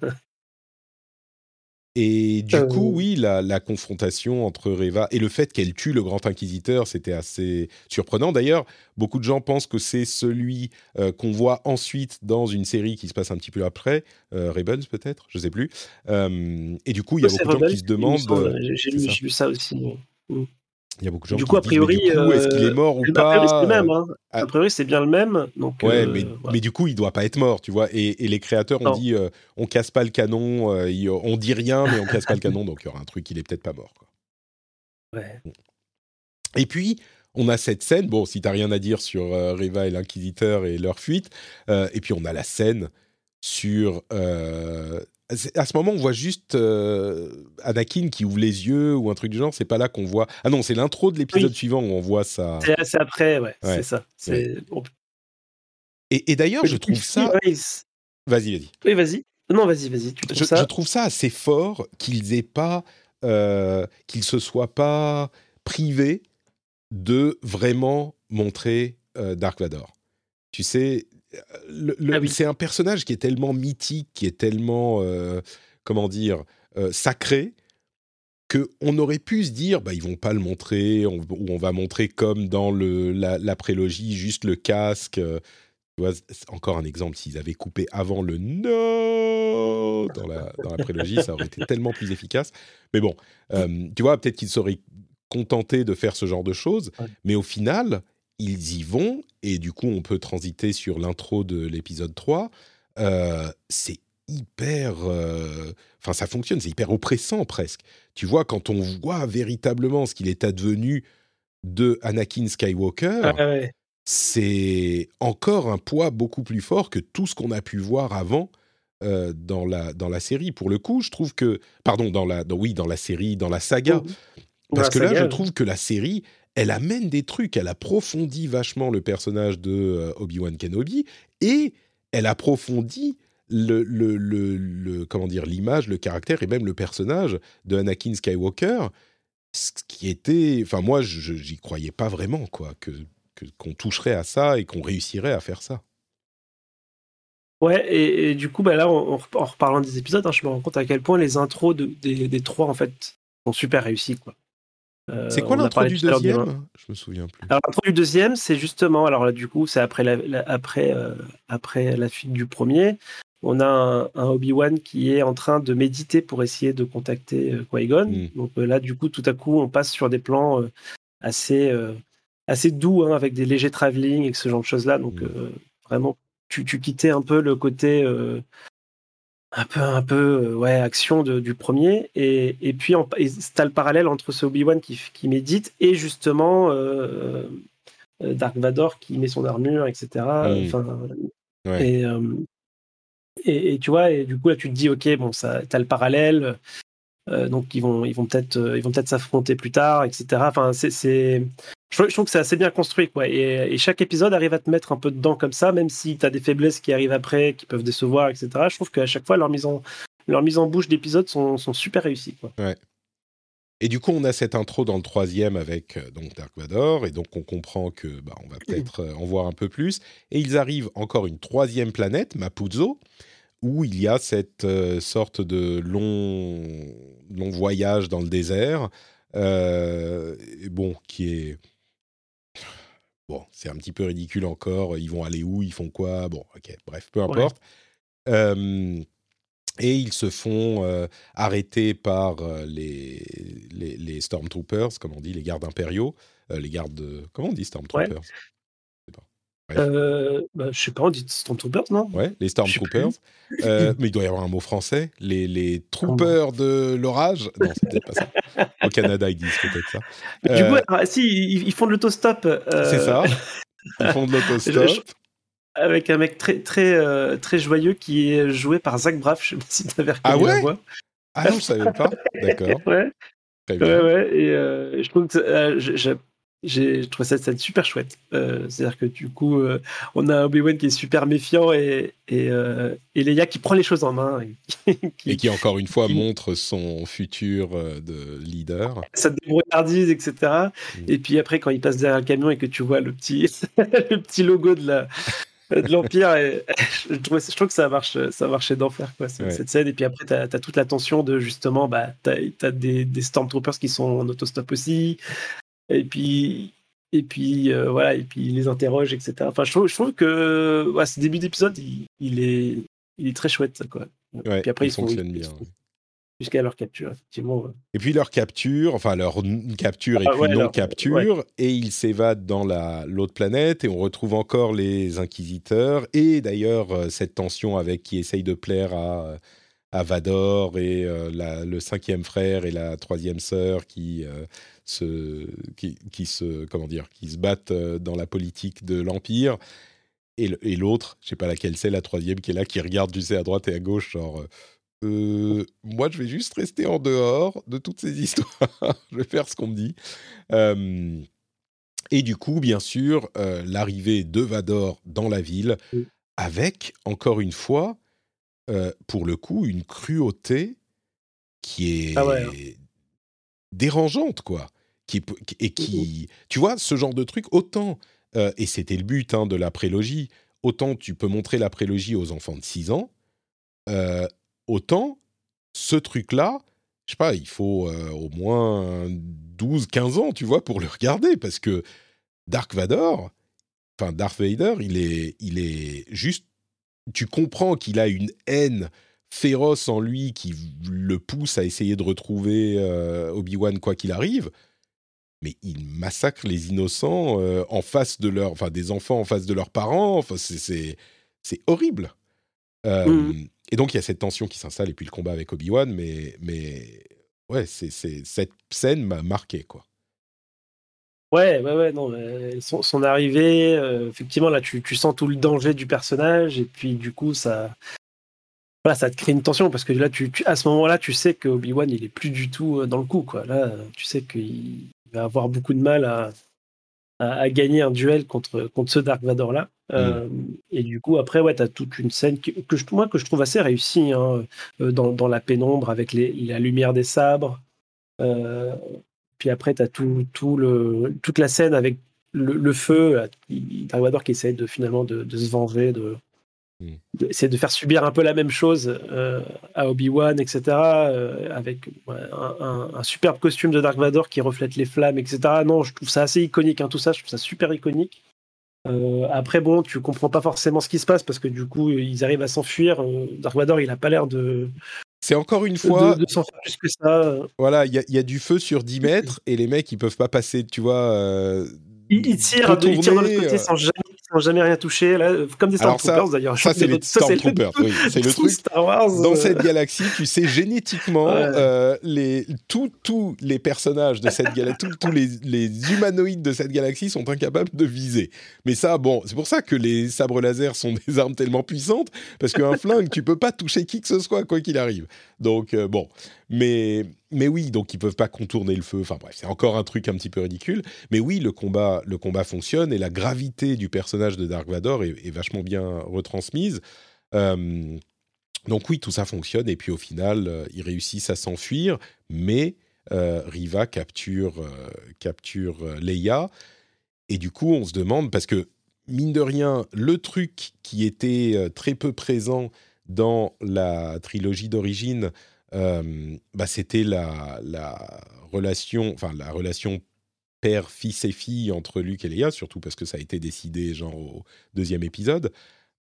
Et du coup, euh. oui, la, confrontation entre Reva et le fait qu'elle tue le Grand Inquisiteur, c'était assez surprenant. D'ailleurs, beaucoup de gens pensent que c'est celui euh, qu'on voit ensuite dans une série qui se passe un petit peu après, euh, Rebels peut-être, je sais plus. et du coup, il y a beaucoup de gens qui se demandent. J'ai lu, ça aussi. Mm. Il y a beaucoup de gens du qui coup, a priori, est-ce qu'il est euh, mort ou pas c'est le même. Hein. A priori, c'est bien le même. Donc, ouais, euh, mais, du coup, il doit pas être mort, tu vois. Et, les créateurs ont dit, euh, on casse pas le canon, on dit rien, mais on casse pas le canon, donc il y aura un truc, il est peut-être pas mort. Ouais. Et puis, on a cette scène. Bon, si t'as rien à dire sur Reva et l'inquisiteur et leur fuite, et puis on a la scène sur à ce moment, on voit juste euh, Anakin qui ouvre les yeux ou un truc du genre. C'est pas là qu'on voit. Ah non, c'est l'intro de l'épisode suivant où on voit ça. C'est après, ouais, c'est ça. Et, d'ailleurs, je trouve ça. Vas-y, vas-y. Oui, vas-y. Non, vas-y, vas-y. Je, je, trouve ça assez fort qu'ils aient pas, euh, qu'ils se soient pas privés de vraiment montrer euh, Dark Vador. Tu sais, ah c'est un personnage qui est tellement mythique, qui est tellement, euh, comment dire, euh, sacré, qu'on aurait pu se dire, bah, ils vont pas le montrer, ou on va montrer comme dans le, la, prélogie, juste le casque. Euh, encore un exemple, s'ils avaient coupé avant le no dans la, dans la prélogie, ça aurait été tellement plus efficace. Mais bon, tu vois, peut-être qu'ils seraient contentés de faire ce genre de choses, mais au final, ils y vont, et du coup, on peut transiter sur l'intro de l'épisode 3. Euh, c'est hyper. Euh, enfin, ça fonctionne, c'est hyper oppressant presque. Tu vois, quand on voit véritablement ce qu'il est advenu de Anakin Skywalker, ah c'est encore un poids beaucoup plus fort que tout ce qu'on a pu voir avant. Euh, dans, la, dans la série. Pour le coup, je trouve que... Pardon, dans la, oui, dans la série, dans la saga. Parce que là, je trouve que la série, elle amène des trucs, elle approfondit vachement le personnage de euh, Obi-Wan Kenobi et elle approfondit le, le, comment dire l'image, le caractère et même le personnage de Anakin Skywalker, ce qui était, enfin moi j'y croyais pas vraiment quoi, que qu'on toucherait à ça et qu'on réussirait à faire ça. Ouais, et, du coup, bah là, en, reparlant des épisodes, hein, je me rends compte à quel point les intros des, des, trois, en fait, sont super réussis. Quoi. Euh, c'est quoi l'intro du deuxième Je me souviens plus. Alors l'intro du deuxième, c'est justement, alors là du coup, c'est après la, après, euh, après la fuite du premier. On a un, Obi-Wan qui est en train de méditer pour essayer de contacter euh, Qui-Gon. Hmm. Donc là, du coup, tout à coup, on passe sur des plans assez, assez doux, hein, avec des légers travelling et ce genre de choses-là. Donc hmm. vraiment, tu, tu, quittais un peu le côté un peu, un peu euh, ouais, action du premier. Et, et puis, tu as le parallèle entre ce Obi-Wan qui, qui, médite et justement euh, euh, Dark Vador qui met son armure, etc. Mm. Enfin, et, et, tu vois, et du coup, là, tu te dis, OK, bon, tu as le parallèle. donc, ils vont, ils vont peut-être ils vont peut-être s'affronter plus tard, etc. Enfin, c'est je, trouve que c'est assez bien construit, quoi. Et, chaque épisode arrive à te mettre un peu dedans comme ça, même si tu as des faiblesses qui arrivent après, qui peuvent décevoir, etc. Je trouve qu'à chaque fois, leur mise en, leur mise en bouche d'épisodes sont, sont, super réussies, quoi. Ouais. Et du coup, on a cette intro dans le troisième avec euh, donc Dark Vador, et donc on comprend que bah, on va peut-être euh, en voir un peu plus. Et ils arrivent encore une troisième planète, Mapuzo, où il y a cette euh, sorte de long, long voyage dans le désert, bon, qui est Bon, c'est un petit peu ridicule encore. Ils vont aller où Ils font quoi Bon, ok, bref, peu importe. et ils se font arrêter par les, les, Stormtroopers, comme on dit, les gardes impériaux. les gardes. comment on dit Stormtroopers? Euh, bah, je sais pas, on dit Stormtroopers, non? Ouais, les Stormtroopers. Euh, mais il doit y avoir un mot français. Les, les troopers de l'orage. Non, c'est peut-être pas ça. Au Canada, ils disent peut-être ça. Du coup, ah, si, ils, font de l'autostop. C'est ça. Ils font de l'autostop. Avec un mec très, très, très joyeux qui est joué par Zach Braff. Je sais pas si tu avais reconnu ah ouais? la voix. Ah non, je savais pas. D'accord. ouais. Ouais, ouais, et je trouve que j'ai trouvé cette scène super chouette. Euh, c'est-à-dire que du coup, euh, on a Obi-Wan qui est super méfiant et, et, euh, et, Leia qui prend les choses en main. Et qui, et qui encore une fois, montre son futur de leader. Ça débrouillardise, etc. Mm. Et puis après, quand il passe derrière le camion et que tu vois le petit, le petit logo de la, de l'Empire. Et, je, trouve, je trouve que ça marche, ça marchait d'enfer, quoi, cette, scène. Et puis après, tu as, toute la tension de justement, bah, tu as, des, des, Stormtroopers qui sont en autostop aussi et puis et puis euh, voilà et puis il les interroge etc enfin je trouve, je trouve que ouais, ce début d'épisode il, est il est très chouette ça quoi. Et puis après ils fonctionnent bien jusqu'à leur capture effectivement et puis leur capture enfin leur capture et puis non capture et ils s'évadent dans la l'autre planète et on retrouve encore les inquisiteurs et d'ailleurs euh, cette tension avec qui essaye de plaire à à Vador et euh, la, le cinquième frère et la troisième sœur qui se, qui, se, comment dire, qui se battent euh, dans la politique de l'Empire. Et l'autre, je sais pas laquelle c'est, la troisième qui est là, qui regarde, tu sais, à droite et à gauche, genre, euh, euh, moi, je vais juste rester en dehors de toutes ces histoires. je vais faire ce qu'on me dit. et du coup, bien sûr, l'arrivée de Vador dans la ville, avec, encore une fois, pour le coup, une cruauté qui est ah hein dérangeante, quoi. Qui, et qui, tu vois, ce genre de truc, autant, euh, et c'était le but hein, de la prélogie, autant tu peux montrer la prélogie aux enfants de 6 ans, euh, autant ce truc-là, je sais pas, il faut euh, au moins 12, 15 ans, tu vois, pour le regarder, parce que Dark Vador, enfin Darth Vader, il est, il est juste, tu comprends qu'il a une haine féroce en lui qui le pousse à essayer de retrouver euh, Obi-Wan quoi qu'il arrive, mais il massacre les innocents euh, en face de leur, enfin des enfants en face de leurs parents. Enfin, c'est c'est horrible. Euh, mmh. Et donc il y a cette tension qui s'installe et puis le combat avec Obi-Wan, mais mais ouais, c'est cette scène m'a marqué quoi. Ouais, ouais, ouais, non, son, son, arrivée, effectivement, là, tu, tu, sens tout le danger du personnage, et puis du coup, ça, voilà, ça te crée une tension parce que là, tu, à ce moment-là, tu sais que Obi-Wan, il est plus du tout euh, dans le coup. Quoi. Là, tu sais qu'il va avoir beaucoup de mal à, à, gagner un duel contre, contre ce Dark Vador-là. Mm. Euh, et du coup, après, ouais, tu as toute une scène que, je, moi, que je trouve assez réussie hein, euh, dans, dans, la pénombre avec les, la lumière des sabres. puis après, tu as tout, tout le, toute la scène avec le, feu, Dark Vador qui essaie de, finalement de, de se venger de c'est de faire subir un peu la même chose euh, à Obi-Wan, etc. Euh, avec un, superbe costume de Dark Vador qui reflète les flammes, etc. Non, je trouve ça assez iconique, hein, tout ça, je trouve ça super iconique. Euh, après, bon, tu comprends pas forcément ce qui se passe parce que du coup, ils arrivent à s'enfuir. Dark Vador, il a pas l'air de. C'est encore une fois. De, s'en faire plus que ça. Voilà, il y, a du feu sur 10 mètres et les mecs, ils peuvent pas passer, tu vois. Ils, tirent, ils, tirent, dans le côté sans jamais n'ont jamais rien touché, là, comme des Stormtroopers d'ailleurs. Ça, c'est les Stormtroopers, oui. C'est le truc. Star Wars, Dans euh. cette galaxie, tu sais génétiquement, euh, les, tous les personnages de cette galaxie, tous les, les, humanoïdes de cette galaxie sont incapables de viser. Mais ça, bon, c'est pour ça que les sabres laser sont des armes tellement puissantes, parce qu'un flingue, tu peux pas toucher qui que ce soit, quoi qu'il arrive. Donc, euh, bon. Mais, mais oui, donc ils peuvent pas contourner le feu. Enfin bref, c'est encore un truc un petit peu ridicule. Mais oui, le combat, le combat fonctionne et la gravité du personnage de Dark Vador est, vachement bien retransmise. Euh, donc oui, tout ça fonctionne et puis au final, euh, ils réussissent à s'enfuir, mais euh, Riva capture, capture Leia. Et du coup, on se demande, parce que mine de rien, le truc qui était très peu présent dans la trilogie d'origine, euh, bah, c'était la, la, relation, enfin la relation père, fils et fille entre Luke et Leia, surtout parce que ça a été décidé genre au deuxième épisode.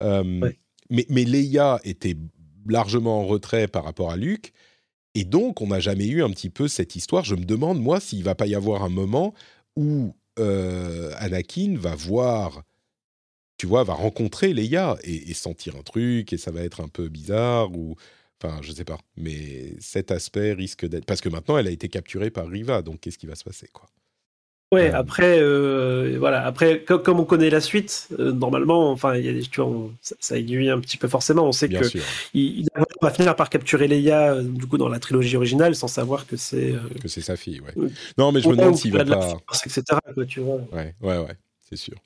Euh, mais, mais Leia était largement en retrait par rapport à Luke. Et donc, on n'a jamais eu un petit peu cette histoire. Je me demande, moi, s'il va pas y avoir un moment où euh, Anakin va voir tu vois, va rencontrer Leia et, et, sentir un truc et ça va être un peu bizarre ou enfin je sais pas. Mais cet aspect risque d'être parce que maintenant elle a été capturée par Riva, donc qu'est-ce qui va se passer quoi? Ouais, après, euh, voilà, après, comme, on connaît la suite, euh, normalement, enfin, il y a des, tu vois, ça, ça, aiguille un petit peu forcément. On sait que il, va finir par capturer Leia, euh, du coup, dans la trilogie originale, sans savoir que c'est que c'est sa fille. Ouais. non, mais je me demande s'il va pas. Force, etc. Quoi, tu vois. Ouais, ouais, ouais, c'est sûr.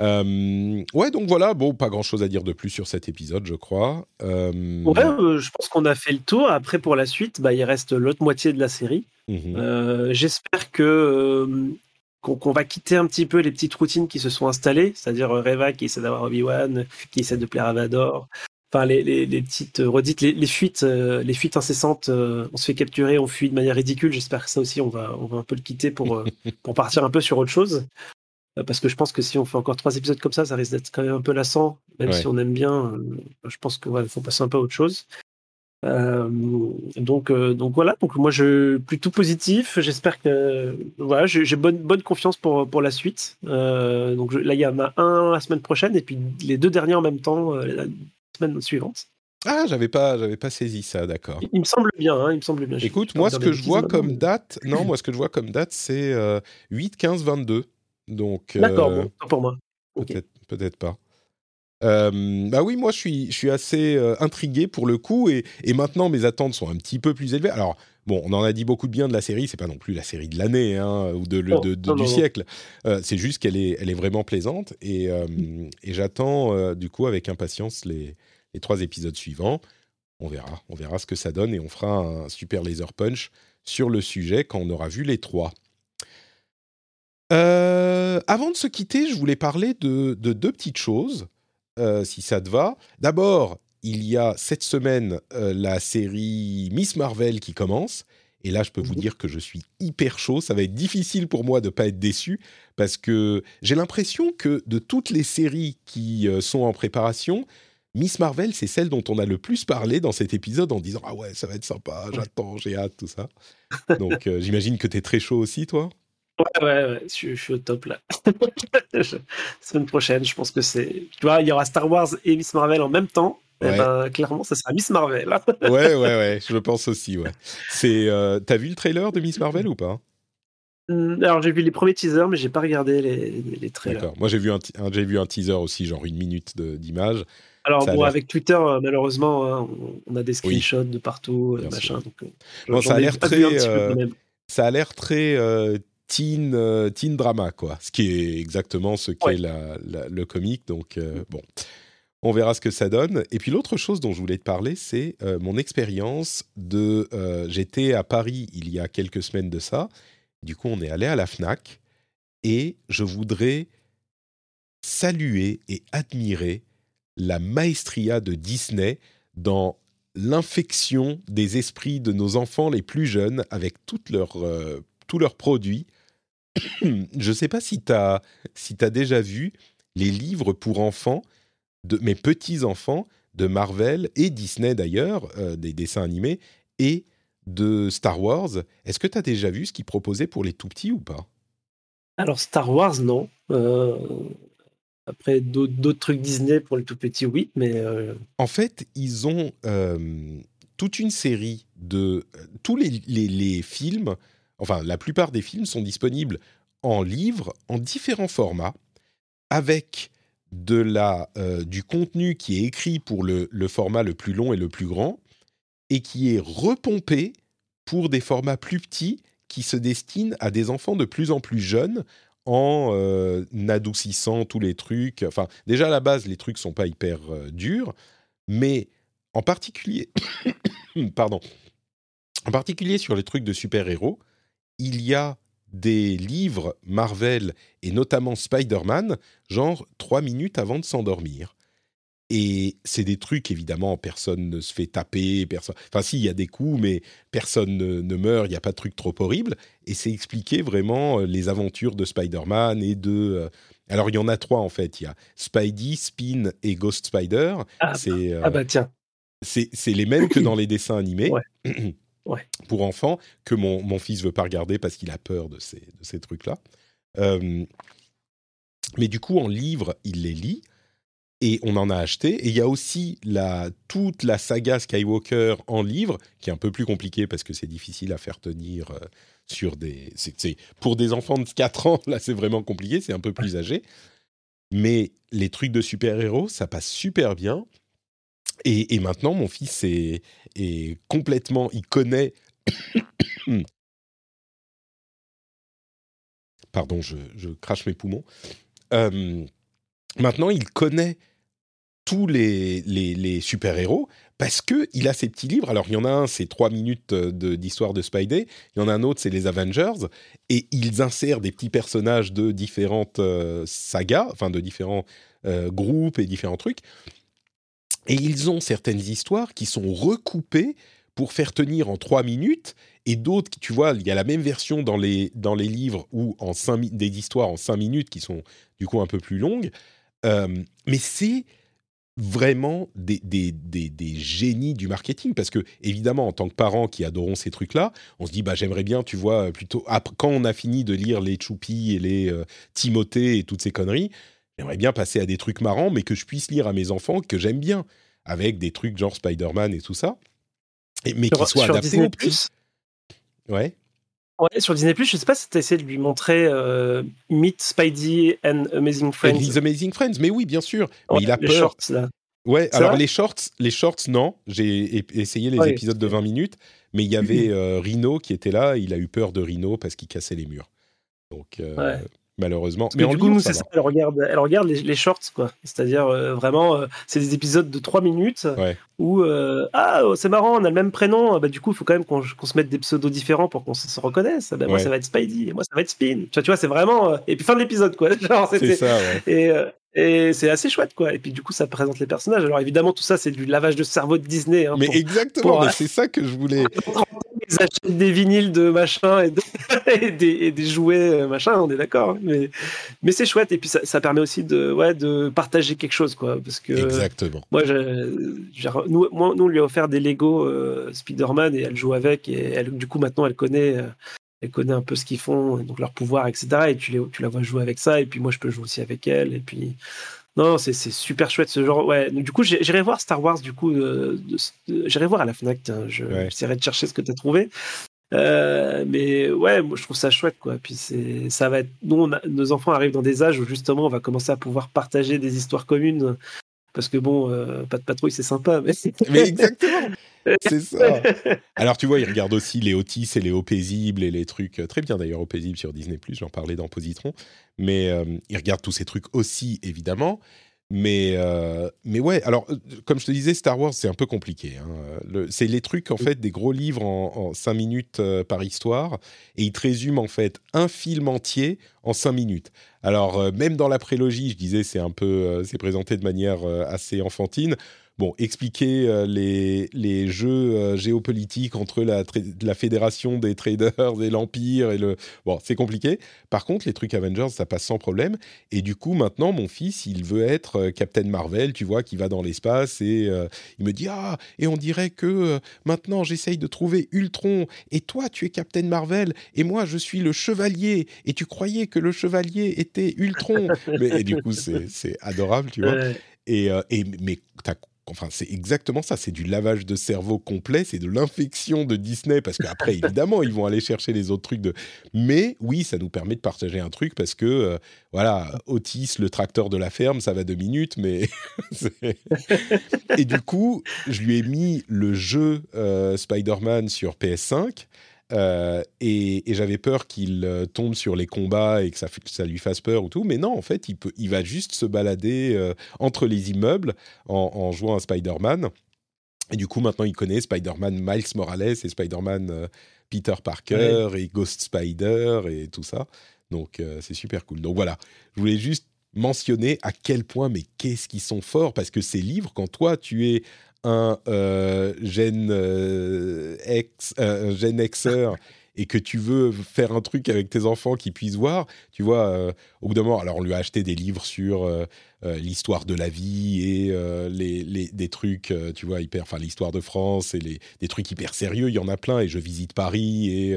Euh, ouais, donc voilà, bon, pas grand chose à dire de plus sur cet épisode, je crois. Euh... Ouais, euh, je pense qu'on a fait le tour. Après, pour la suite, bah, il reste l'autre moitié de la série. Mmh euh, j'espère que qu'on va quitter un petit peu les petites routines qui se sont installées, c'est-à-dire Reva qui essaie d'avoir Obi-Wan, qui essaie de plaire à Vador. Enfin, les, les, les petites redites, les, les fuites, les fuites incessantes. on se fait capturer, on fuit de manière ridicule. j'espère que ça aussi, on va, on va un peu le quitter pour, pour partir un peu sur autre chose. Euh, parce que je pense que si on fait encore trois épisodes comme ça, ça risque d'être quand même un peu lassant, même si on aime bien. Euh, je pense qu'il ouais, faut passer un peu à autre chose. Euh, donc, donc voilà. Donc moi, je plutôt positif. J'espère que voilà, j'ai bonne bonne confiance pour pour la suite. donc là, il y en a un la semaine prochaine et puis les deux derniers en même temps la semaine suivante. Ah, j'avais pas, j'avais pas saisi ça, d'accord. Il, me semble bien, hein, il me semble bien. Écoute, moi, ce que je vois comme date, non, moi, ce que je vois comme date, c'est 8, 15, 22. Donc, D'accord, euh, pour moi. Peut-être, peut-être pas. Euh, bah oui, moi je suis, je suis assez euh, intrigué pour le coup et, et, maintenant mes attentes sont un petit peu plus élevées. Alors bon, on en a dit beaucoup de bien de la série, c'est pas non plus la série de l'année hein, ou de, de, du siècle. c'est juste qu'elle est, elle est vraiment plaisante et, et j'attends du coup avec impatience les, les, trois épisodes suivants. On verra, on verra ce que ça donne et on fera un super laser punch sur le sujet quand on aura vu les trois. Euh, avant de se quitter, je voulais parler de, deux petites choses, euh, si ça te va. D'abord, il y a cette semaine euh, la série Miss Marvel qui commence. Et là, je peux vous dire que je suis hyper chaud. Ça va être difficile pour moi de ne pas être déçu parce que j'ai l'impression que de toutes les séries qui sont en préparation, Miss Marvel, c'est celle dont on a le plus parlé dans cet épisode en disant Ah ouais, ça va être sympa, j'attends, j'ai hâte, tout ça. Donc j'imagine que tu es très chaud aussi, toi? Ouais, ouais, ouais, je, suis au top là. Semaine prochaine, je pense que c'est. Tu vois, il y aura Star Wars et Miss Marvel en même temps. Eh ben, clairement, ça sera Miss Marvel. ouais, ouais, ouais, je pense aussi, ouais. C'est, euh, t'as vu le trailer de Miss Marvel ou pas? Hum, Alors, j'ai vu les premiers teasers, mais j'ai pas regardé les, les trailers. D'accord. Moi, j'ai vu un, j'ai vu un teaser aussi, genre une minute d'image. Alors, bon, avec Twitter, euh, malheureusement, hein, on, a des screenshots de partout, euh, machin. Donc, ça a l'air très. ça a l'air très teen, euh, teen drama, quoi. Ce qui est exactement ce qu'est le comique. Donc, euh, bon, on verra ce que ça donne. Et puis, l'autre chose dont je voulais te parler, c'est euh, mon expérience de. J'étais à Paris il y a quelques semaines de ça. Du coup, on est allé à la Fnac et je voudrais saluer et admirer la maestria de Disney dans l'infection des esprits de nos enfants les plus jeunes avec toutes leurs, tous leurs produits je ne sais pas si tu as, si as déjà vu les livres pour enfants de mes petits-enfants de Marvel et Disney d'ailleurs, euh, des dessins animés, et de Star Wars. Est-ce que tu as déjà vu ce qu'ils proposaient pour les tout petits ou pas? Alors Star Wars, non. Euh, après, d'autres trucs Disney pour les tout petits, oui, mais... Euh, en fait, ils ont toute une série de... tous les, les films enfin la plupart des films sont disponibles en livre, en différents formats, avec de la, euh, du contenu qui est écrit pour le, format le plus long et le plus grand, et qui est repompé pour des formats plus petits qui se destinent à des enfants de plus en plus jeunes en euh, adoucissant tous les trucs. Enfin, déjà à la base, les trucs sont pas hyper euh, durs, mais en particulier, pardon, en particulier sur les trucs de super-héros, il y a des livres Marvel et notamment Spider-Man, genre trois minutes avant de s'endormir. Et c'est des trucs, évidemment, personne ne se fait taper, personne... Enfin, si, il y a des coups, mais personne ne, meurt, il n'y a pas de truc trop horrible. Et c'est expliquer vraiment euh, les aventures de Spider-Man et de... Euh, alors, il y en a trois, en fait. Il y a Spidey, Spin et Ghost Spider. Ah, c'est, ah bah tiens. C'est, les mêmes que dans les dessins animés. Ouais. pour enfants que mon, mon fils veut pas regarder parce qu'il a peur de ces, de ces trucs-là. Euh, Mais du coup, en livre, il les lit et on en a acheté. Et il y a aussi la, toute la saga Skywalker en livre, qui est un peu plus compliquée parce que c'est difficile à faire tenir euh, sur des. C'est, pour des enfants de 4 ans, là, c'est vraiment compliqué, c'est un peu plus âgé. Mais les trucs de super-héros, ça passe super bien. Et, maintenant, mon fils est, complètement. Il connaît. Pardon, je, crache mes poumons. Euh, maintenant, il connaît tous les, super-héros parce qu'il a ses petits livres. Alors, il y en a un, c'est trois minutes d'histoire de, Spidey. Il y en a un autre, c'est les Avengers. Et ils insèrent des petits personnages de différentes euh, sagas, enfin de différents euh, groupes et différents trucs. Et ils ont certaines histoires qui sont recoupées pour faire tenir en trois minutes. Et d'autres, tu vois, il y a la même version dans les, dans les livres ou des histoires en cinq minutes qui sont du coup un peu plus longues. Euh, mais c'est vraiment des, des, des, génies du marketing parce que évidemment en tant que parents qui adorons ces trucs là on se dit bah j'aimerais bien tu vois plutôt quand on a fini de lire les Choupi et les euh, Timothée et toutes ces conneries j'aimerais bien passer à des trucs marrants mais que je puisse lire à mes enfants que j'aime bien avec des trucs genre Spider-Man et tout ça et, mais qui soient adaptés aux petits ouais Ouais, sur Disney+, je sais pas si tu as essayé de lui montrer euh, Meet Spidey and Amazing Friends. And Amazing Friends, mais oui, bien sûr. Mais il a les peur. Shorts, là. Ouais, alors les shorts, les shorts, non. J'ai essayé les épisodes de 20 minutes, mais il y avait euh, Rhino qui était là. Il a eu peur de Rhino parce qu'il cassait les murs. Donc, euh, malheureusement. mais du coup, c'est ça. Elle regarde, elle regarde les, shorts, quoi. C'est-à-dire euh, vraiment, euh, c'est des épisodes de 3 minutes où euh, ah oh, c'est marrant, on a le même prénom. Bah du coup, il faut quand même qu'on se mette des pseudos différents pour qu'on se, reconnaisse. Bah, Moi, ça va être Spidey, et moi, ça va être Spin. Tu vois, tu vois c'est vraiment et puis fin de l'épisode, quoi. c'est ça. Et et c'est assez chouette, quoi. Et puis, du coup, ça présente les personnages. Alors, évidemment, tout ça, c'est du lavage de cerveau de Disney. Hein, mais exactement, c'est ça que je voulais. Ils achètent des vinyles de machin et, des, jouets, euh, machin, on est d'accord. Hein. Mais, mais c'est chouette. Et puis, ça, permet aussi de, ouais, de partager quelque chose, quoi. Parce que. Exactement. Moi, nous, moi, nous, on lui a offert des Lego euh, Spider-Man et elle joue avec. Et elle, du coup, maintenant, elle connaît. Euh, elle connaît un peu ce qu'ils font, donc leur pouvoir, etc. Et tu, les, tu la vois jouer avec ça, et puis moi je peux jouer aussi avec elle, et puis non, c'est super chouette ce genre. Ouais, du coup j'irai voir Star Wars, du coup, euh, j'irai voir à la Fnac, je j'essaierai de chercher ce que tu as trouvé. Euh, mais ouais, moi je trouve ça chouette quoi. Puis c'est, ça va être, nous, nos enfants arrivent dans des âges où justement on va commencer à pouvoir partager des histoires communes parce que bon, euh, pas de patrouille, c'est sympa, mais. mais exactement C'est ça Alors tu vois, il regarde aussi les Otis et les Hauts Paisibles et les trucs. Euh, très bien d'ailleurs, Hauts Paisibles sur Disney, j'en parlais dans Positron. Mais euh, il regarde tous ces trucs aussi, évidemment. Mais, euh, mais ouais, alors, euh, comme je te disais, Star Wars, c'est un peu compliqué. Hein. C'est les trucs, en fait, des gros livres en, 5 minutes euh, par histoire, et ils te résument, en fait, un film entier en 5 minutes. Alors, même dans la prélogie, je disais, c'est un peu, c'est présenté de manière assez enfantine bon, expliquer euh, les, les, jeux euh, géopolitiques entre la, la, fédération des traders et l'Empire et le... Bon, c'est compliqué. Par contre, les trucs Avengers, ça passe sans problème. Et du coup, maintenant, mon fils, il veut être euh, Captain Marvel, tu vois, qui va dans l'espace et il me dit, ah, et on dirait que maintenant, j'essaye de trouver Ultron et toi, tu es Captain Marvel et moi, je suis le chevalier et tu croyais que le chevalier était Ultron. mais, et du coup, c'est adorable, tu vois. Et, et, mais Enfin, c'est exactement ça. C'est du lavage de cerveau complet. C'est de l'infection de Disney parce qu'après, évidemment, ils vont aller chercher les autres trucs de. Mais oui, ça nous permet de partager un truc parce que euh, voilà, Otis, le tracteur de la ferme, ça va deux minutes, mais et du coup, je lui ai mis le jeu euh, Spider-Man sur PS5 euh, et, j'avais peur qu'il euh, tombe sur les combats et que ça, ça, lui fasse peur ou tout. Mais non, en fait, il, peut, il va juste se balader euh, entre les immeubles en, jouant à Spider-Man. Et du coup, maintenant, il connaît Spider-Man Miles Morales et Spider-Man Peter Parker et Ghost Spider et tout ça. Donc, c'est super cool. Donc voilà, je voulais juste mentionner à quel point, mais qu'est-ce qu'ils sont forts, parce que ces livres, quand toi, tu es un euh, gène, euh, X, euh, Xer et que tu veux faire un truc avec tes enfants qui puissent voir, tu vois, euh, au bout d'un moment, alors on lui a acheté des livres sur euh, euh, l'histoire de la vie et les, les, des trucs, tu vois, hyper, enfin l'histoire de France et les, des trucs hyper sérieux, il y en a plein et je visite Paris et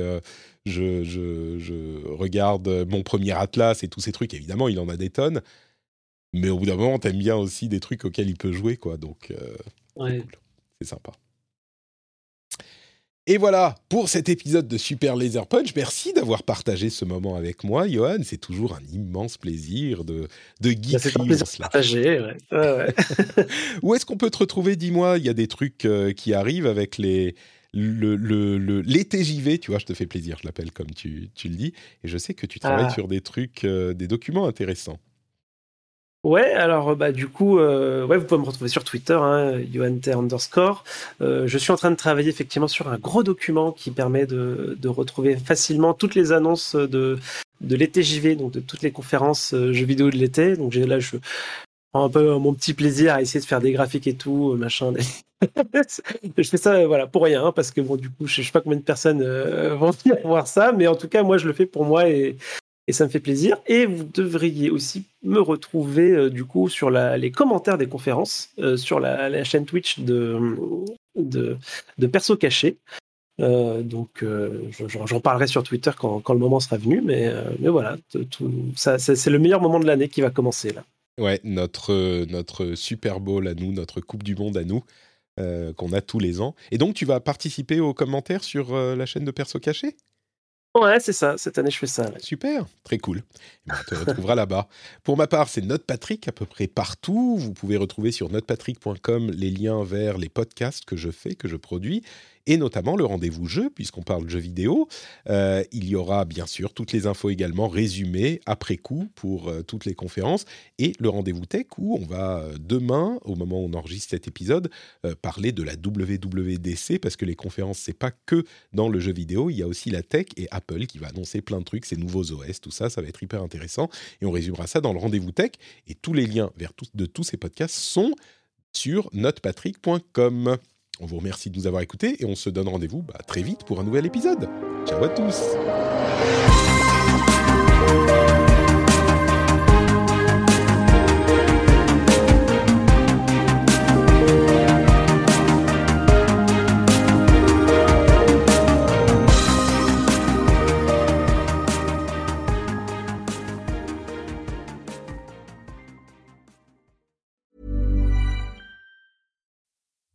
je, je, je, regarde mon premier atlas et tous ces trucs, évidemment, il en a des tonnes, mais au bout d'un moment, t'aimes bien aussi des trucs auxquels il peut jouer, quoi, donc ouais. c'est sympa. Et voilà pour cet épisode de Super Laser Punch. Merci d'avoir partagé ce moment avec moi, Johan. C'est toujours un immense plaisir de, de geeker. C'est un plaisir. Ouais. Ouais. Où est-ce qu'on peut te retrouver Dis-moi, il y a des trucs euh, qui arrivent avec les, le, le, le, les TJV, tu vois, je te fais plaisir, je l'appelle comme tu, tu, le dis. Et je sais que tu travailles Ah. sur des trucs, euh, des documents intéressants. Ouais, alors bah du coup, euh, ouais, vous pouvez me retrouver sur Twitter, hein, underscore. Euh, je suis en train de travailler effectivement sur un gros document qui permet de, retrouver facilement toutes les annonces de, de l'été JV, donc de toutes les conférences euh, jeux vidéo de l'été. Donc là, je prends un peu mon petit plaisir à essayer de faire des graphiques et tout, euh, machin. je fais ça, euh, voilà, pour rien, hein, parce que bon, du coup, je sais pas combien de personnes euh, vont venir voir ça, mais en tout cas, moi, je le fais pour moi et et ça me fait plaisir. Et vous devriez aussi me retrouver euh, du coup sur les commentaires des conférences euh, sur la, chaîne Twitch de, de, Perso Caché. Euh, donc j'en parlerai sur Twitter quand, le moment sera venu, mais, mais voilà, c'est le meilleur moment de l'année qui va commencer là. Ouais, notre, notre Super Bowl à nous, notre Coupe du Monde à nous, qu'on a tous les ans. Et donc tu vas participer aux commentaires sur la chaîne de Perso Caché? Ouais, c'est ça. Cette année, je fais ça. Super, très cool. Eh ben, on te retrouvera là-bas. Pour ma part, c'est NotePatrick à peu près partout. Vous pouvez retrouver sur notepatrick.com les liens vers les podcasts que je fais, que je produis, et notamment le rendez-vous jeu, puisqu'on parle jeux vidéo. Euh, il y aura bien sûr toutes les infos également résumées après coup pour euh, toutes les conférences, et le rendez-vous tech où on va euh, demain, au moment où on enregistre cet épisode, parler de la WWDC, parce que les conférences, c'est pas que dans le jeu vidéo, il y a aussi la tech et Apple qui va annoncer plein de trucs, ses nouveaux OS, tout ça, ça va être hyper intéressant, et on résumera ça dans le rendez-vous tech, et tous les liens vers tout, de tous ces podcasts sont sur notepatrick.com. On vous remercie de nous avoir écoutés et on se donne rendez-vous bah, très vite pour un nouvel épisode. Ciao à tous